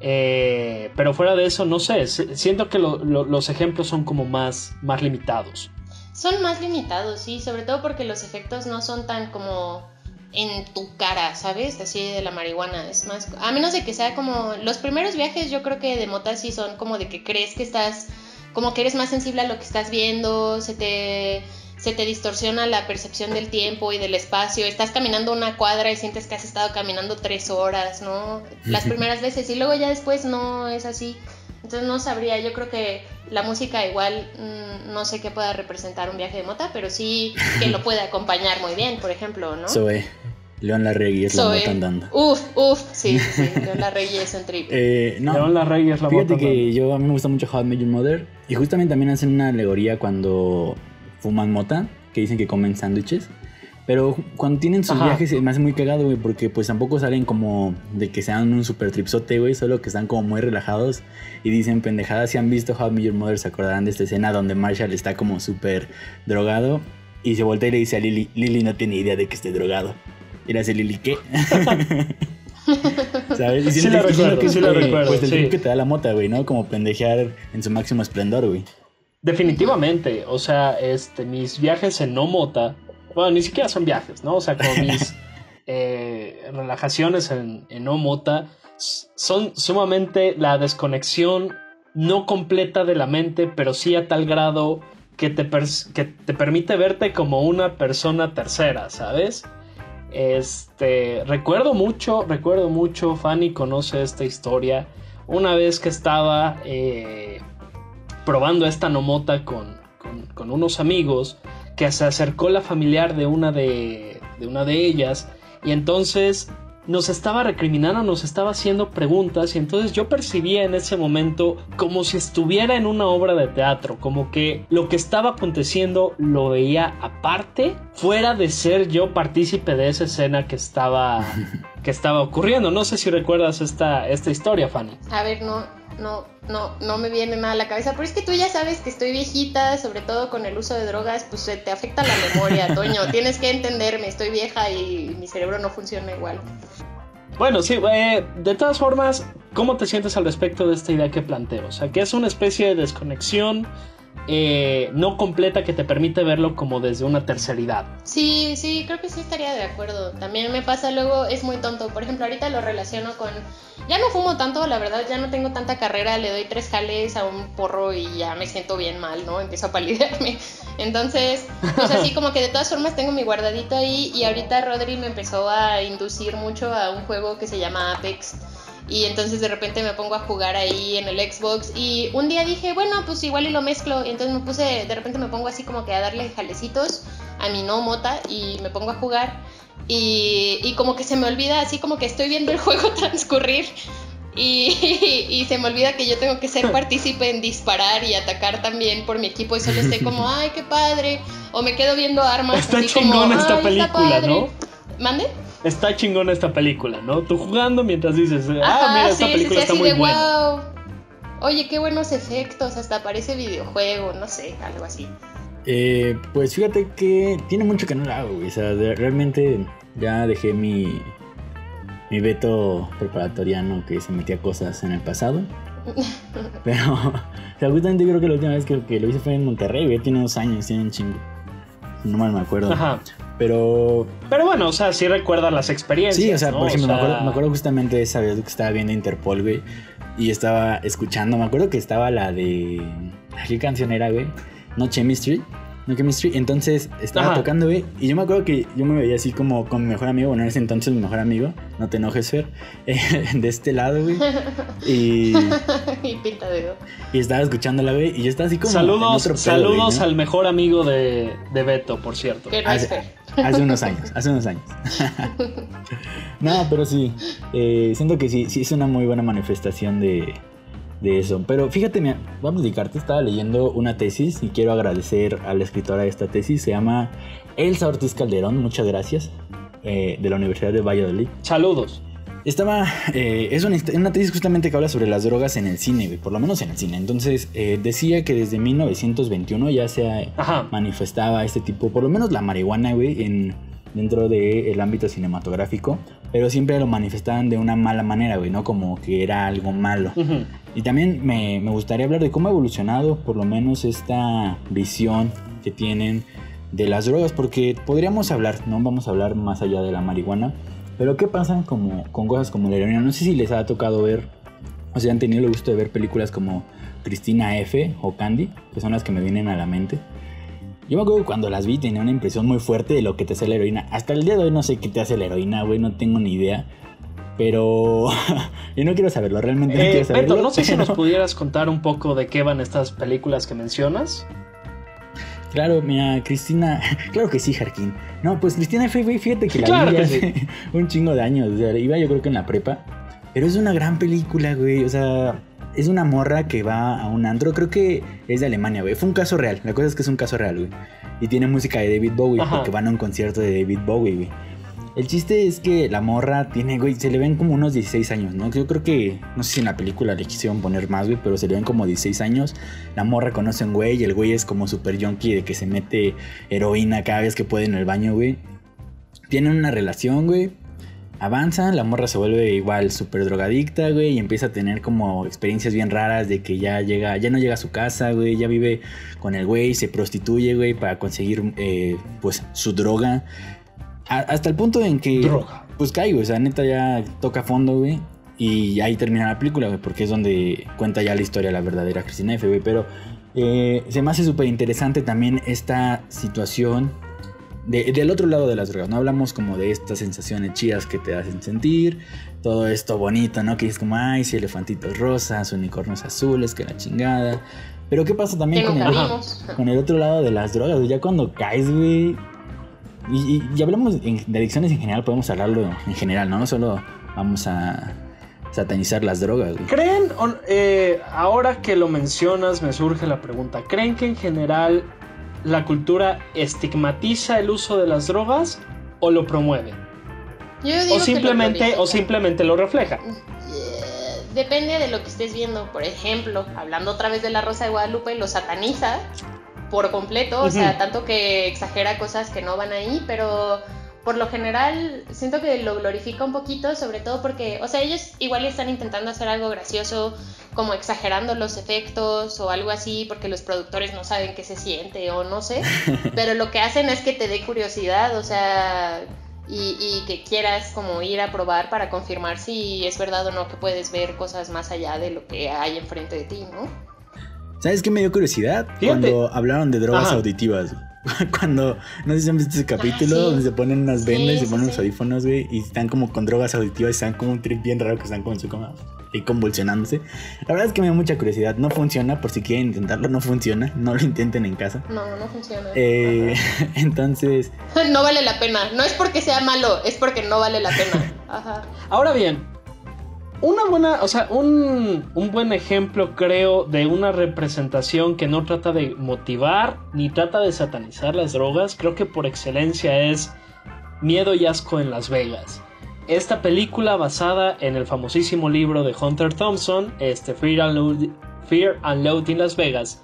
eh, pero fuera de eso, no sé. Siento que lo- lo- los ejemplos son como más, más limitados. Son más limitados, sí, sobre todo porque los efectos no son tan como en tu cara, ¿sabes? Así de la marihuana, es más, a menos de que sea como los primeros viajes, yo creo que de mota sí son como de que crees que estás, como que eres más sensible a lo que estás viendo, se te se te distorsiona la percepción del tiempo y del espacio. Estás caminando una cuadra y sientes que has estado caminando tres horas, ¿no? Las primeras veces y luego ya después no es así. Entonces no sabría, yo creo que la música igual mm, no sé qué pueda representar un viaje de mota, pero sí que lo puede acompañar muy bien, por ejemplo, ¿no? Zoe. León Larregui es la Zoe. nota andando. Uf, uf, sí, sí, sí. León Larregui es un trip. Eh, no, León Larregui es la Fíjate que yo a mí me gusta mucho How I Met Your Mother y justamente también hacen una alegoría cuando fuman mota, que dicen que comen sándwiches. Pero cuando tienen sus Ajá. viajes se me hace muy cagado, güey, porque pues tampoco salen como de que sean un super tripsote, güey, solo que están como muy relajados y dicen pendejadas. Si han visto How I Met Your Mother, se acordarán de esta escena donde Marshall está como súper drogado y se voltea y le dice a Lily, Lily no tiene idea de que esté drogado. Y le hace Lily, ¿qué? *laughs* ¿Sabes? Y Sí siento recuerdo, que sí eh, recuerdo, Pues el sí. que te da la mota, güey, ¿no? Como pendejear en su máximo esplendor, güey. Definitivamente, o sea, este, mis viajes en no mota, bueno, ni siquiera son viajes, ¿no? O sea, como mis *laughs* eh, relajaciones en, en no mota son sumamente la desconexión no completa de la mente, pero sí a tal grado que te, que te permite verte como una persona tercera, ¿sabes? Este, recuerdo mucho, recuerdo mucho, Fanny conoce esta historia, una vez que estaba... eh, probando esta nomota con, con, con unos amigos que se acercó la familiar de una de, de una de ellas y entonces nos estaba recriminando, nos estaba haciendo preguntas y entonces yo percibía en ese momento como si estuviera en una obra de teatro, como que lo que estaba aconteciendo lo veía aparte, fuera de ser yo partícipe de esa escena que estaba, *laughs* que estaba ocurriendo. No sé si recuerdas esta, esta historia, Fanny. A ver, no, no, no, no me viene nada a la cabeza, pero es que tú ya sabes que estoy viejita, sobre todo con el uso de drogas, pues te afecta la memoria, *laughs* Toño. Tienes que entenderme, estoy vieja y mi cerebro no funciona igual. Bueno, sí, eh, de todas formas, ¿cómo te sientes al respecto de esta idea que planteo? O sea, que es una especie de desconexión eh, no completa que te permite verlo como desde una terceridad. Sí, sí, creo que sí estaría de acuerdo. También me pasa luego, es muy tonto. Por ejemplo, ahorita lo relaciono con. Ya no fumo tanto, la verdad, ya no tengo tanta carrera, le doy tres jales a un porro y ya me siento bien mal, ¿no? Empiezo a palidearme. *laughs* Entonces, pues así como que de todas formas tengo mi guardadito ahí y ahorita Rodri me empezó a inducir mucho a un juego que se llama Apex y entonces de repente me pongo a jugar ahí en el Xbox y un día dije, bueno, pues igual y lo mezclo y entonces me puse, de repente me pongo así como que a darle jalecitos a mi no mota y me pongo a jugar y, y como que se me olvida así como que estoy viendo el *laughs* juego transcurrir y, y, se me olvida que yo tengo que ser partícipe en disparar y atacar también por mi equipo y solo estoy como, *laughs* ay, qué padre. O me quedo viendo armas. Está así chingona como, esta "Ay, película, está padre". ¿no? ¿Mande? Está chingona esta película, ¿no? Tú jugando mientras dices, ah, Ajá, mira, esta sí, película sí, está así muy de buena. wow. Oye, qué buenos efectos, hasta parece videojuego, no sé, algo así. Eh, pues fíjate que tiene mucho que no la hago, güey. O sea, de- realmente ya dejé mi, mi veto preparatoriano que se metía cosas en el pasado. *laughs* Pero, *laughs* o sea, justamente creo que la última vez que, que lo hice fue en Monterrey, güey. Tiene dos años, tiene un chingo. No mal me acuerdo. Ajá. Pero Pero bueno, o sea, sí recuerdas las experiencias. Sí, o sea, ¿no? por ejemplo, O me, acuerdo, me acuerdo justamente de esa vez que estaba viendo Interpol, güey. Y estaba escuchando, me acuerdo que estaba la de. ¿Qué canción era, güey? No Chemistry. No Chemistry. Entonces estaba Ajá. tocando, güey. Y yo me acuerdo que yo me veía así como con mi mejor amigo. Bueno, en ese entonces mi mejor amigo. No te enojes, Fer. *laughs* eh, de este lado, güey. *laughs* Y, y pinta de y estaba escuchándola, güey. Y yo estaba así como. en Saludos, otro pedo, saludos güey, ¿no? al mejor amigo de, de Beto, por cierto. Que no es Hace, Fer. Hace unos años, hace unos años. *laughs* no, pero sí, eh, siento que sí, sí es una muy buena manifestación de, de eso. Pero fíjate, mira, voy a platicarte, estaba leyendo una tesis y quiero agradecer a la escritora de esta tesis, se llama Elsa Ortiz Calderón, muchas gracias, eh, de la Universidad de Valladolid. Saludos. Estaba, eh, es una, una tesis justamente que habla sobre las drogas en el cine, güey, por lo menos en el cine. Entonces, eh, decía que desde 1921 ya se Ajá. manifestaba este tipo, por lo menos la marihuana, güey, en, dentro del ámbito cinematográfico, pero siempre lo manifestaban de una mala manera, güey, ¿no? Como que era algo malo. Ujú. Y también me, me gustaría hablar de cómo ha evolucionado, por lo menos, esta visión que tienen de las drogas, porque podríamos hablar, no vamos a hablar más allá de la marihuana, pero ¿qué pasa como, con cosas como la heroína? No sé si les ha tocado ver, o sea, han tenido el gusto de ver películas como Cristina F. o Candy, que son las que me vienen a la mente. Yo me acuerdo que cuando las vi tenía una impresión muy fuerte de lo que te hace la heroína. Hasta el día de hoy no sé qué te hace la heroína, güey, no tengo ni idea. Pero *laughs* yo no quiero saberlo, realmente no Eh, quiero saberlo. Beto, no sé si nos pero- pudieras contar un poco de qué van estas películas que mencionas. Claro, mira, Cristina. *laughs* Claro que sí, Jarquín. No, pues Cristina F, fíjate que la Claro vi que hace *laughs* un chingo de años. O sea, iba yo creo que en la prepa. Pero es una gran película, güey. O sea, es una morra que va a un antro. Creo que es de Alemania, güey. Fue un caso real. La cosa es que es un caso real, güey. Y tiene música de David Bowie, Ajá. porque van a un concierto de David Bowie, güey. El chiste es que la morra tiene, güey, se le ven como unos 16 años, ¿no? Yo creo que, no sé si en la película le quisieron poner más, güey, pero se le ven como 16 años. La morra conoce a un güey y el güey es como super junkie de que se mete heroína cada vez que puede en el baño, güey. Tienen una relación, güey. Avanzan, la morra se vuelve igual súper drogadicta, güey, y empieza a tener como experiencias bien raras de que ya llega, ya no llega a su casa, güey, ya vive con el güey, se prostituye, güey, para conseguir, eh, pues, su droga. A- hasta el punto en que, Droga. pues, cae, güey, o sea, neta ya toca fondo, güey, y ahí termina la película, güey, porque es donde cuenta ya la historia, la verdadera Cristina F, güey, pero eh, se me hace súper interesante también esta situación de- del otro lado de las drogas, ¿no? Hablamos como de estas sensaciones chidas que te hacen sentir, todo esto bonito, ¿no? Que es como, ay, sí, elefantitos rosas, unicornios azules, que la chingada. Pero ¿qué pasa también con el, con el otro lado de las drogas? Ya cuando caes, güey... Y, y- y hablamos en- de adicciones en general, podemos hablarlo en general, ¿no? No solo vamos a satanizar las drogas, güey. ¿Creen, eh, ahora que lo mencionas, me surge la pregunta, ¿creen que en general la cultura estigmatiza el uso de las drogas o lo promueve? Yo digo O que lo simplemente, o simplemente lo refleja. Eh, Depende de lo que estés viendo. Por ejemplo, hablando otra vez de la Rosa de Guadalupe, lo sataniza por completo, o sea, tanto que exagera cosas que no van ahí, pero por lo general siento que lo glorifica un poquito, sobre todo porque, o sea, ellos igual están intentando hacer algo gracioso como exagerando los efectos o algo así porque los productores no saben qué se siente o no sé, *laughs* pero lo que hacen es que te dé curiosidad, o sea, y, y, que quieras como ir a probar para confirmar si es verdad o no que puedes ver cosas más allá de lo que hay enfrente de ti, ¿no? ¿Sabes qué me dio curiosidad? Fíjate. Cuando hablaron de drogas Ajá. auditivas. *laughs* Cuando, no sé si han visto ese capítulo sí. donde se ponen unas Sí, vendas y se sí, ponen sí. los audífonos, güey, y están como con drogas auditivas y están como un trip bien raro que están como en su cama y convulsionándose. La verdad es que me da mucha curiosidad. No funciona, por si quieren intentarlo, no funciona. No lo intenten en casa. No, no funciona. Eh, *laughs* entonces, *laughs* No vale la pena. No es porque sea malo, es porque no vale la pena. Ajá. Ahora bien, una buena, o sea, un, un buen ejemplo creo de una representación que no trata de motivar ni trata de satanizar las drogas, creo que por excelencia es Miedo y Asco en Las Vegas. Esta película basada en el famosísimo libro de Hunter Thompson, este Fear and, Loath- Fear and Loathing Las Vegas,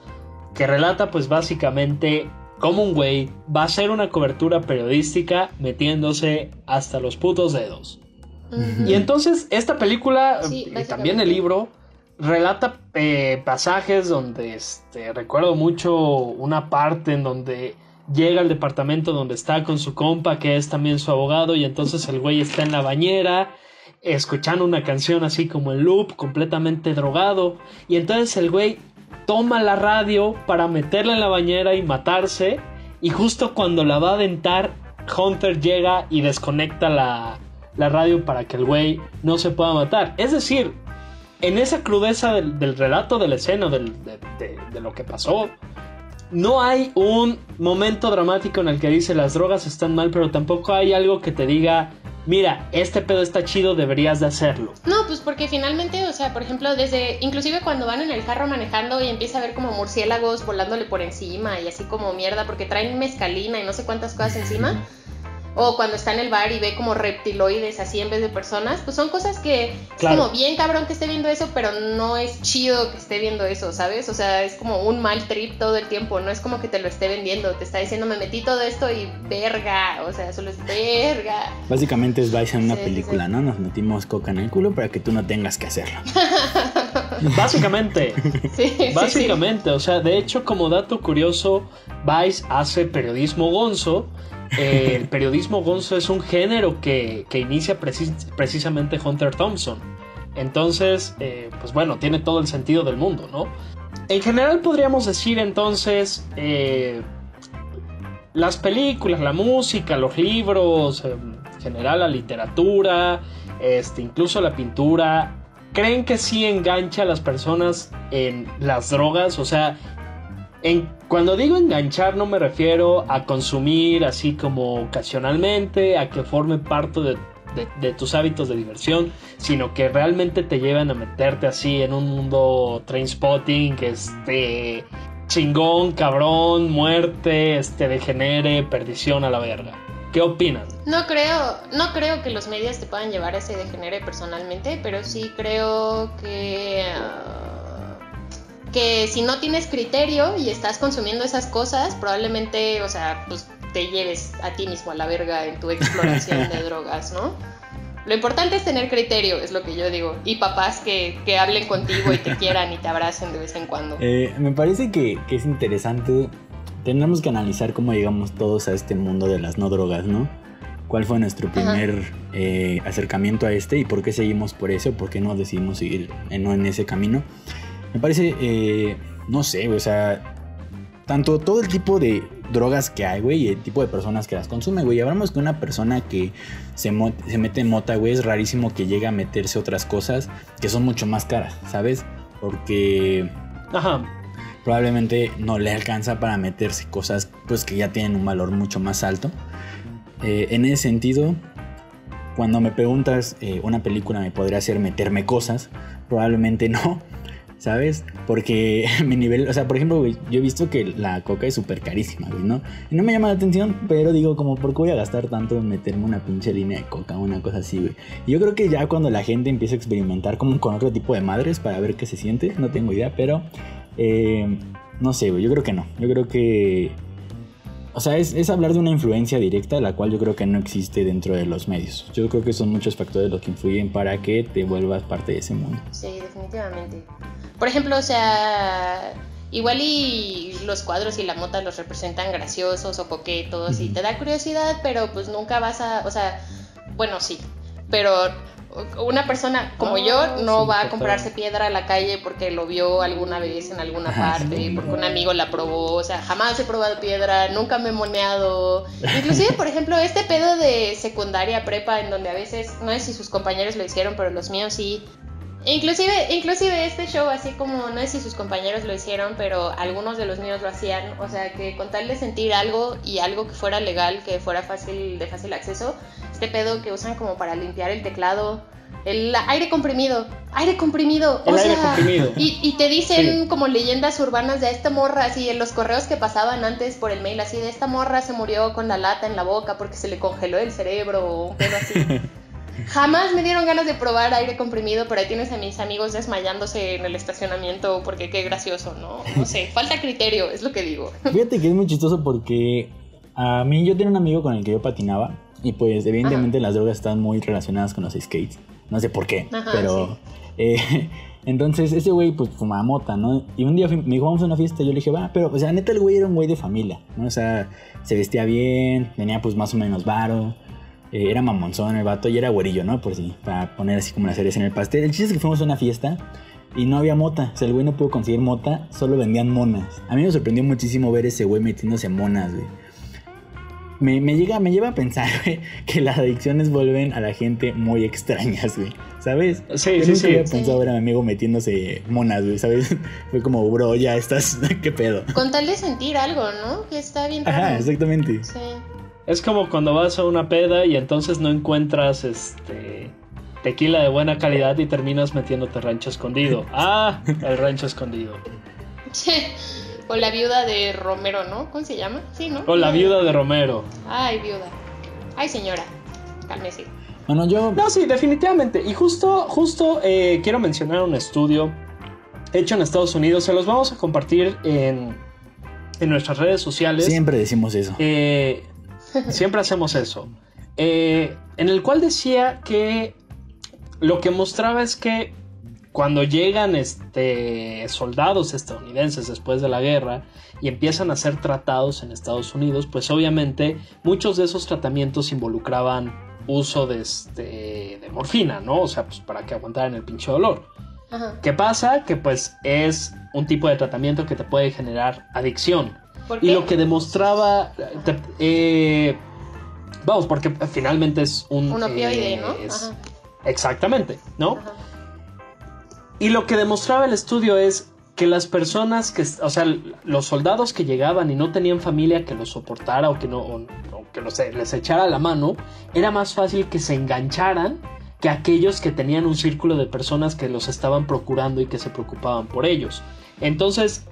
que relata pues básicamente cómo un güey va a hacer una cobertura periodística metiéndose hasta los putos dedos. Y entonces esta película Sí, y también el libro relata eh, pasajes donde este, recuerdo mucho una parte en donde llega al departamento donde está con su compa que es también su abogado y entonces el güey está en la bañera escuchando una canción así como en loop completamente drogado. Y entonces el güey toma la radio para meterla en la bañera y matarse y justo cuando la va a aventar Hunter llega y desconecta la, la radio para que el güey no se pueda matar. Es decir, en esa crudeza del, relato de la escena, de lo que pasó, no hay un momento dramático en el que dice las drogas están mal, pero tampoco hay algo que te diga, mira, este pedo está chido, deberías de hacerlo. No, pues porque finalmente, o sea, por ejemplo, desde, inclusive cuando van en el carro manejando y empieza a ver como murciélagos volándole por encima y así como mierda porque traen mezcalina y no sé cuántas cosas encima. O cuando está en el bar y ve como reptiloides así en vez de personas, pues son cosas que Claro. es como bien cabrón que esté viendo eso, pero no es chido que esté viendo eso, ¿sabes? O sea, es como un mal trip todo el tiempo, no es como que te lo esté vendiendo, te está diciendo me metí todo esto y verga, o sea, solo es verga. básicamente es Vice en una Sí, sí, película, sí. ¿no? Nos metimos coca en el culo para que tú no tengas que hacerlo. *laughs* Básicamente. *laughs* Sí, sí, sí. Básicamente, o sea, de hecho, como dato curioso, Vice hace periodismo gonzo. Eh, el periodismo gonzo es un género que, que inicia precis- precisamente Hunter Thompson. Entonces, eh, pues bueno, tiene todo el sentido del mundo, ¿no? En general podríamos decir entonces, eh, las películas, la música, los libros, en general la literatura, este, incluso la pintura, ¿creen que sí engancha a las personas en las drogas? O sea, en, cuando digo enganchar no me refiero a consumir así como ocasionalmente, a que forme parte de, tus hábitos de diversión, sino que realmente te llevan a meterte así en un mundo train spotting, este chingón, cabrón, muerte, este degenere, perdición a la verga. ¿Qué opinan? No creo, no creo que los medios te puedan llevar a ese degenere personalmente, pero sí creo que ah, que si no tienes criterio y estás consumiendo esas cosas, probablemente, o sea, pues te lleves a ti mismo a la verga en tu exploración de *laughs* drogas, ¿no? Lo importante es tener criterio, es lo que yo digo. Y papás que, que hablen contigo y te *laughs* quieran y te abracen de vez en cuando. Eh, me parece que, que es interesante. Tenemos que analizar cómo llegamos todos a este mundo de las no drogas, ¿no? ¿Cuál fue nuestro primer eh, acercamiento a este y por qué seguimos por eso? ¿Por qué no decidimos seguir en, en ese camino? Me parece, eh, no sé, o sea, tanto todo el tipo de drogas que hay, güey, y el tipo de personas que las consumen, güey. Hablamos que una persona que se, se mete en mota, güey, es rarísimo que llegue a meterse otras cosas que son mucho más caras, ¿sabes? Porque Ajá. probablemente no le alcanza para meterse cosas pues que ya tienen un valor mucho más alto. Eh, en ese sentido, cuando me preguntas eh, una película me podría hacer meterme cosas, probablemente *laughs* no, ¿sabes? Porque *laughs* mi nivel, o sea, por ejemplo, yo he visto que la coca es súper carísima, güey, ¿no? Y no me llama la atención, pero digo, como, ¿por qué voy a gastar tanto en meterme una pinche línea de coca, una cosa así, güey? Y yo creo que ya cuando la gente empieza a experimentar como con otro tipo de madres para ver qué se siente, no tengo idea, pero eh, no sé, güey, yo creo que no. Yo creo que o sea, es, es, hablar de una influencia directa, la cual yo creo que no existe dentro de los medios. Yo creo que son muchos factores los que influyen para que te vuelvas parte de ese mundo. Sí, definitivamente. Por ejemplo, o sea, igual y los cuadros y la mota los representan graciosos o coquetos y te da curiosidad, pero pues nunca vas a, o sea, bueno, sí, pero una persona como yo Ah, no sí, va a comprarse piedra a la calle porque lo vio alguna vez en alguna parte, porque un amigo la probó, o sea, jamás he probado piedra, nunca me he moneado. Inclusive, por ejemplo, este pedo de secundaria, prepa, en donde a veces, no sé si sus compañeros lo hicieron, pero los míos sí. Inclusive, inclusive este show, así como, no sé si sus compañeros lo hicieron, pero algunos de los míos lo hacían, o sea, que con tal de sentir algo y algo que fuera legal, que fuera fácil, de fácil acceso, este pedo que usan como para limpiar el teclado, el aire comprimido, aire comprimido, El o aire sea, comprimido. Y, y te dicen Sí. como leyendas urbanas de esta morra, así en los correos que pasaban antes por el mail, así de esta morra se murió con la lata en la boca porque se le congeló el cerebro o un pedo así. *laughs* Jamás me dieron ganas de probar aire comprimido, pero ahí tienes a mis amigos desmayándose en el estacionamiento porque qué gracioso, ¿no? No sé, *laughs* falta criterio, es lo que digo. Fíjate que es muy chistoso porque a mí yo tenía un amigo con el que yo patinaba y pues evidentemente las drogas están muy relacionadas con los skates. No sé por qué, Ajá, pero... eh, *laughs* entonces ese güey pues fumaba mota, ¿no? Y un día me dijo, vamos a una fiesta. y Yo le dije, va, pero o sea, neta el güey era un güey de familia, ¿no? O sea, se vestía bien, tenía pues más o menos varo. Eh, era mamonzón el vato y era güerillo, ¿no? Por si, para poner así como las cereza en el pastel. El chiste es que fuimos a una fiesta y no había mota. O sea, el güey no pudo conseguir mota, solo vendían monas. A mí me sorprendió muchísimo ver ese güey metiéndose monas, güey. Me, me llega, me lleva a pensar, *laughs* güey, que las adicciones vuelven a la gente muy extrañas, güey. ¿Sabes? Sí, Yo sí, nunca sí. había pensado ver a mi amigo metiéndose monas, güey, ¿sabes? *laughs* Fue como, bro, ya estás, *laughs* ¿qué pedo? Con tal de sentir algo, ¿no? Que está bien raro. Ajá, exactamente. Sí. Es como cuando vas a una peda y entonces no encuentras este tequila de buena calidad y terminas metiéndote rancho escondido. *laughs* Ah, el rancho escondido. o la viuda de Romero, ¿no? ¿Cómo se llama? Sí, ¿no? O la viuda de Romero. Ay, viuda. Ay, señora. Cálmese. Bueno, yo... No, sí, definitivamente. Y justo, justo eh, quiero mencionar un estudio hecho en Estados Unidos. Se los vamos a compartir en, en nuestras redes sociales. Siempre decimos eso. Eh, siempre hacemos eso. Eh, en el cual decía que lo que mostraba es que cuando llegan este, soldados estadounidenses después de la guerra y empiezan a ser tratados en Estados Unidos, pues obviamente muchos de esos tratamientos involucraban uso de, este, de morfina, ¿no? O sea, pues para que aguantaran el pinche dolor. Ajá. ¿Qué pasa? Que pues es un tipo de tratamiento que te puede generar adicción. Y lo que demostraba. eh, vamos, porque finalmente es un. Un opioide, eh, ¿no? es- Ajá. exactamente, ¿no? Ajá. Y lo que demostraba el estudio es que las personas que. O sea, los soldados que llegaban y no tenían familia que los soportara o que no. o- o que los- les echara la mano, era más fácil que se engancharan que aquellos que tenían un círculo de personas que los estaban procurando y que se preocupaban por ellos. Entonces,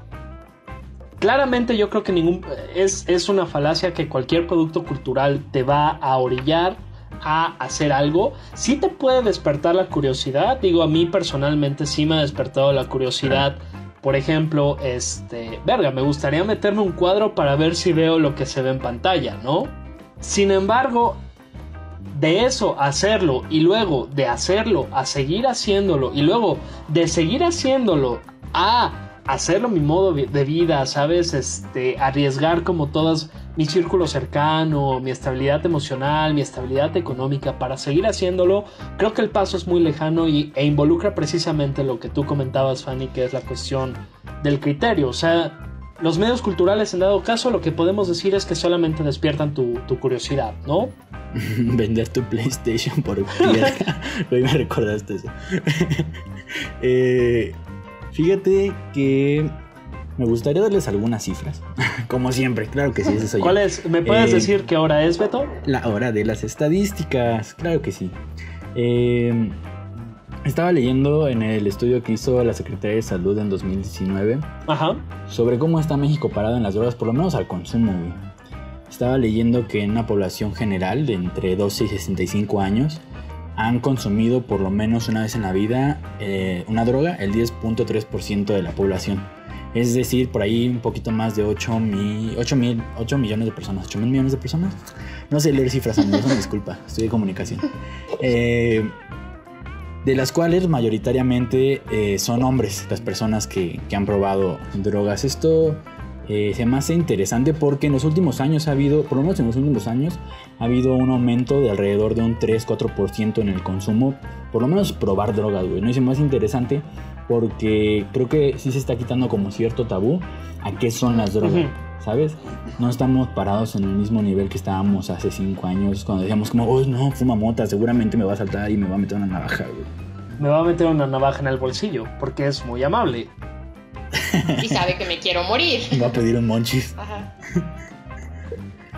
claramente yo creo que ningún es, es una falacia que cualquier producto cultural te va a orillar a hacer algo. Sí te puede despertar la curiosidad. Digo, a mí personalmente sí me ha despertado la curiosidad. Por ejemplo, este, verga, me gustaría meterme un cuadro para ver si veo lo que se ve en pantalla, ¿no? Sin embargo, de eso hacerlo y luego de hacerlo a seguir haciéndolo y luego de seguir haciéndolo a hacerlo mi modo de vida, ¿sabes? Este, arriesgar como todas mi círculo cercano, mi estabilidad emocional, mi estabilidad económica para seguir haciéndolo, creo que el paso es muy lejano y, e involucra precisamente lo que tú comentabas, Fanny, que es la cuestión del criterio. O sea, los medios culturales, en dado caso, lo que podemos decir es que solamente despiertan tu, tu curiosidad, ¿no? *laughs* Vender tu PlayStation por piedra. *laughs* *laughs* Hoy me recordaste eso. Eh, fíjate que me gustaría darles algunas cifras. *laughs* Como siempre, claro que sí, eso soy yo. ¿Cuál es? ¿Me puedes Eh, decir qué hora es, Beto? La hora de las estadísticas, claro que sí. Eh, estaba leyendo en el estudio que hizo la Secretaría de Salud en 2019 Ajá. sobre cómo está México parado en las drogas, por lo menos al consumo, güey. Estaba leyendo que en una población general de entre 12 y 65 años han consumido por lo menos una vez en la vida eh, una droga, el 10.3% de la población. Es decir, por ahí un poquito más de 8, mil, 8, mil, 8 millones de personas. 8 mil millones de personas. No sé leer cifras, amigos, disculpa. *laughs* Estoy de comunicación. Eh, de las cuales mayoritariamente eh, son hombres, las personas que, que han probado drogas. Esto eh, se me hace interesante porque en los últimos años ha habido, por lo menos en los últimos años, ha habido un aumento de alrededor de un 3-4% en el consumo, por lo menos probar drogas, güey. ¿no? Y se me hace interesante porque creo que sí se está quitando como cierto tabú a qué son las drogas. ¿Sabes? No estamos parados en el mismo nivel que estábamos hace 5 años cuando decíamos como, oh no, fuma mota, seguramente me va a saltar y me va a meter una navaja, güey. Me va a meter una navaja en el bolsillo porque es muy amable. *laughs* y sabe que me quiero morir. Va a pedir un monchis. Ajá.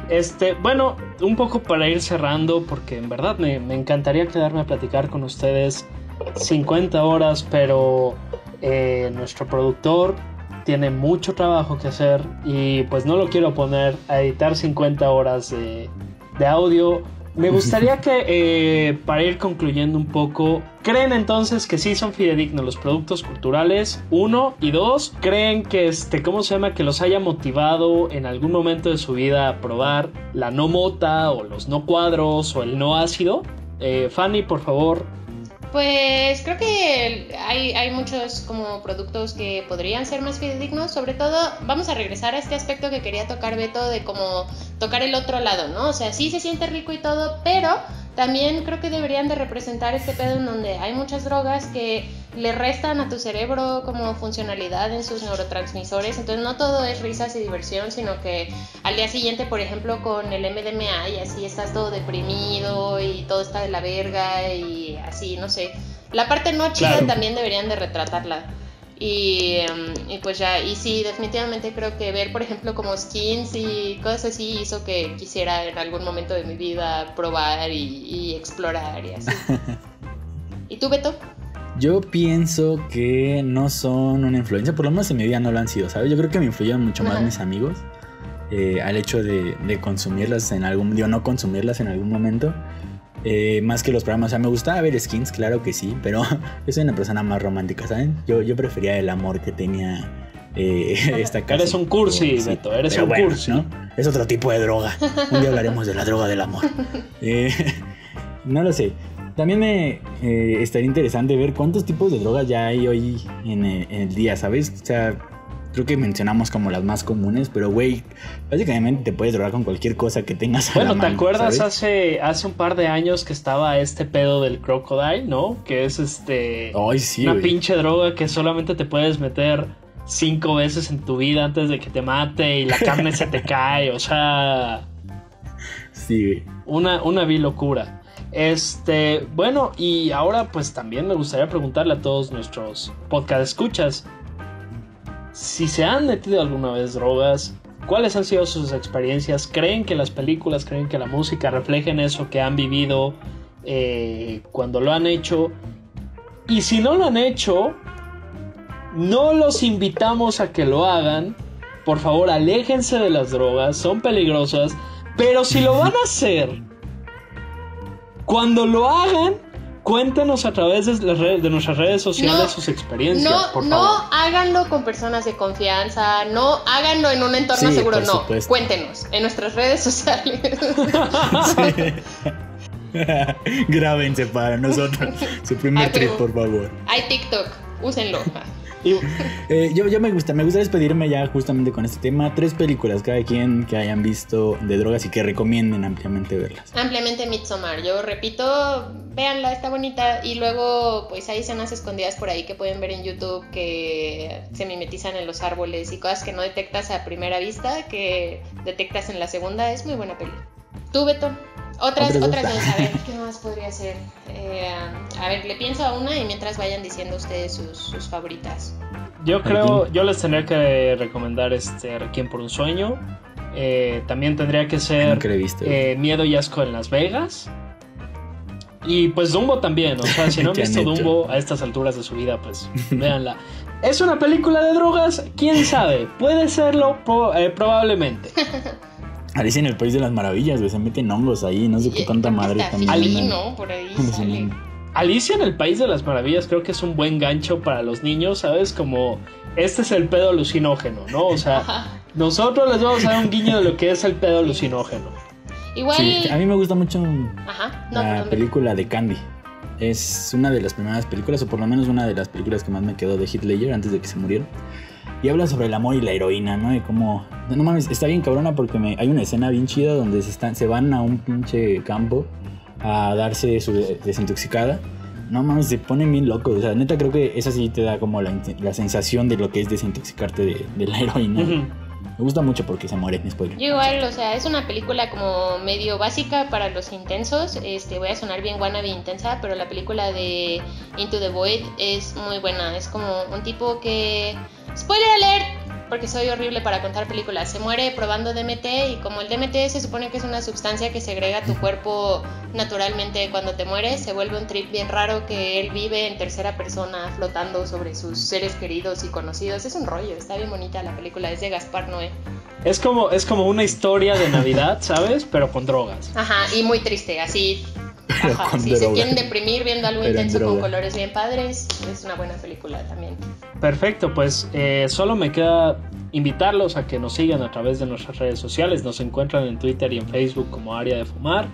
Este, bueno, un poco para ir cerrando, porque en verdad me, me encantaría quedarme a platicar con ustedes 50 horas, pero eh, nuestro productor tiene mucho trabajo que hacer y pues no lo quiero poner a editar 50 horas de, de audio me gustaría *laughs* que, eh, para ir concluyendo un poco, ¿creen entonces que sí son fidedignos los productos culturales? Uno. Y dos, ¿creen que, este, ¿cómo se llama? Que los haya motivado en algún momento de su vida a probar la no mota o los no cuadros o el no ácido? Eh, Fanny, por favor, pues creo que hay, hay, muchos como productos que podrían ser más fidedignos. Sobre todo, vamos a regresar a este aspecto que quería tocar Beto de como tocar el otro lado, ¿no? O sea, sí se siente rico y todo, pero también creo que deberían de representar este pedo en donde hay muchas drogas que le restan a tu cerebro como funcionalidad en sus neurotransmisores. Entonces no todo es risas y diversión, sino que al día siguiente, por ejemplo, con el MDMA y así estás todo deprimido y todo está de la verga y así, no sé. La parte no chida también deberían de retratarla. Em, y, pues ya, y sí, definitivamente creo que ver, por ejemplo, como skins y cosas así hizo que quisiera en algún momento de mi vida probar y, explorar y así. *laughs* ¿Y tú, Beto? Yo pienso que no son una influencia, por lo menos en mi vida no lo han sido, ¿sabes? Yo creo que me influyeron mucho más mis amigos eh, al hecho de, de, consumirlas en algún, digo, no consumirlas en algún momento. Eh, más que los programas. O sea, me gustaba ver skins, claro que sí, pero *laughs* yo soy una persona más romántica, ¿saben? Yo, yo prefería el amor que tenía eh, *laughs* esta casa. Eres un cursi, Beto, eres un cursi. ¿no? Es otro tipo de droga. Un día hablaremos de la droga del amor. *laughs* Eh, no lo sé. También me estaría interesante ver cuántos tipos de drogas ya hay hoy en el, en el día, ¿sabes? O sea, creo que mencionamos como las más comunes, pero güey, básicamente te puedes drogar con cualquier cosa que tengas bueno, a la ¿te acuerdas hace, hace un par de años que estaba este pedo del crocodile, ¿no? Que es este Ay, sí, una pinche droga que solamente te puedes meter cinco veces en tu vida antes de que te mate y la carne se te *laughs* cae, o sea... Sí, Una, una vil locura. Este, bueno, y ahora pues también me gustaría preguntarle a todos nuestros podcast escuchas, si se han metido alguna vez drogas, cuáles han sido sus experiencias, creen que las películas, creen que la música reflejen eso que han vivido eh, cuando lo han hecho. Y si no lo han hecho, no los invitamos a que lo hagan. Por favor, aléjense de las drogas, son peligrosas. Pero si lo van a hacer, cuando lo hagan, Cuéntenos a través de, las redes, de nuestras redes sociales sus experiencias, no, por favor. No háganlo con personas de confianza, no háganlo en un entorno seguro, no. Cuéntenos en nuestras redes sociales. *laughs* *laughs* Grábense para nosotros. Su primer trip, por favor. Hay TikTok, úsenlo. Eh, yo, me gusta, me gusta despedirme ya justamente con este tema. Tres películas, cada quien que hayan visto de drogas y que recomienden ampliamente verlas. Ampliamente Midsommar. Yo repito, véanla, está bonita. Y luego, pues hay escenas escondidas por ahí que pueden ver en YouTube que se mimetizan en los árboles y cosas que no detectas a primera vista, que detectas en la segunda. Es muy buena peli. ¿Tú, Beto? Otras, otras a ver, *laughs* ¿qué más podría ser? Eh, a ver, le pienso a una y mientras vayan diciendo ustedes sus, favoritas. Yo creo, yo les tendría que recomendar este Requiem por un sueño. Eh, también tendría que ser eh, Miedo y Asco en Las Vegas. Y pues Dumbo también, o sea, si no han *laughs* visto Dumbo a estas alturas de su vida, pues *laughs* véanla. ¿Es una película de drogas? ¿Quién sabe? Puede serlo probablemente. Alicia en el País de las Maravillas, güey, se meten hongos ahí, no sé qué tanta madre también. Ali, ¿no? Por ahí Alicia en el País de las Maravillas creo que es un buen gancho para los niños, ¿sabes? Como este es el pedo alucinógeno, ¿no? O sea, nosotros les vamos a dar un guiño de lo que es el pedo alucinógeno. Igual. Sí, a mí me gusta mucho Ajá, no, la película de Candy. Es una de las primeras películas, o por lo menos una de las películas que más me quedó de Ledger antes de que se muriera. Y habla sobre el amor y la heroína, ¿no? Y cómo... No mames, está bien cabrona porque me... hay una escena bien chida donde se, están, se van a un pinche campo a darse su de- desintoxicada. No mames, se ponen bien locos. O sea, neta creo que esa sí te da como la, la sensación de lo que es desintoxicarte de, de la heroína. Ujú. Me gusta mucho porque se muere, spoiler. Yo igual, o sea, es una película como medio básica para los intensos. Este, voy a sonar bien wannabe intensa, pero la película de Into the Void es muy buena. Es como un tipo que spoiler alert, porque soy horrible para contar películas. Se muere probando DMT y como el DMT se supone que es una sustancia que segrega tu cuerpo naturalmente cuando te mueres, se vuelve un trip bien raro que él vive en tercera persona flotando sobre sus seres queridos y conocidos. Es un rollo, está bien bonita la película, es de Gaspar Noé. Es como, es como una historia de Navidad, ¿sabes? Pero con drogas. Ajá, y muy triste, así. Pero Ajá, *laughs* con si se quieren deprimir viendo algo Pero intenso con colores bien padres, es una buena película también. Perfecto, pues eh, solo me queda invitarlos a que nos sigan a través de nuestras redes sociales. Nos encuentran en Twitter y en Facebook como Área de Fumar.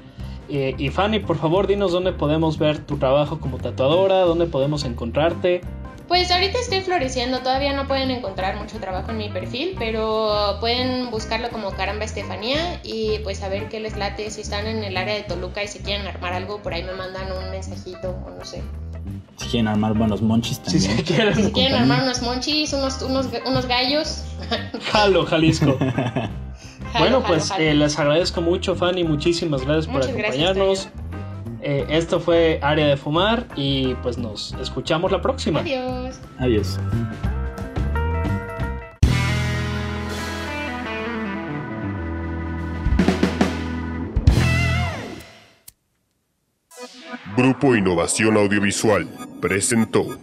Eh, y Fanny, por favor, dinos dónde podemos ver tu trabajo como tatuadora, dónde podemos encontrarte. Pues ahorita estoy floreciendo, todavía no pueden encontrar mucho trabajo en mi perfil, pero pueden buscarlo como Caramba Estefanía y pues a ver qué les late. Si están en el área de Toluca y se quieren armar algo, por ahí me mandan un mensajito o no sé. Si quieren armar buenos monchis Si quieren. Si quieren armar unos monchis, unos, unos, unos gallos. *laughs* Jalo, Jalisco. *laughs* jalo, bueno, jalo, pues jalo. eh, les agradezco mucho, Fanny. Muchísimas gracias por gracias, acompañarnos. Eh, esto fue Área de Fumar y pues nos escuchamos la próxima. Adiós. Adiós. Grupo Innovación Audiovisual presentó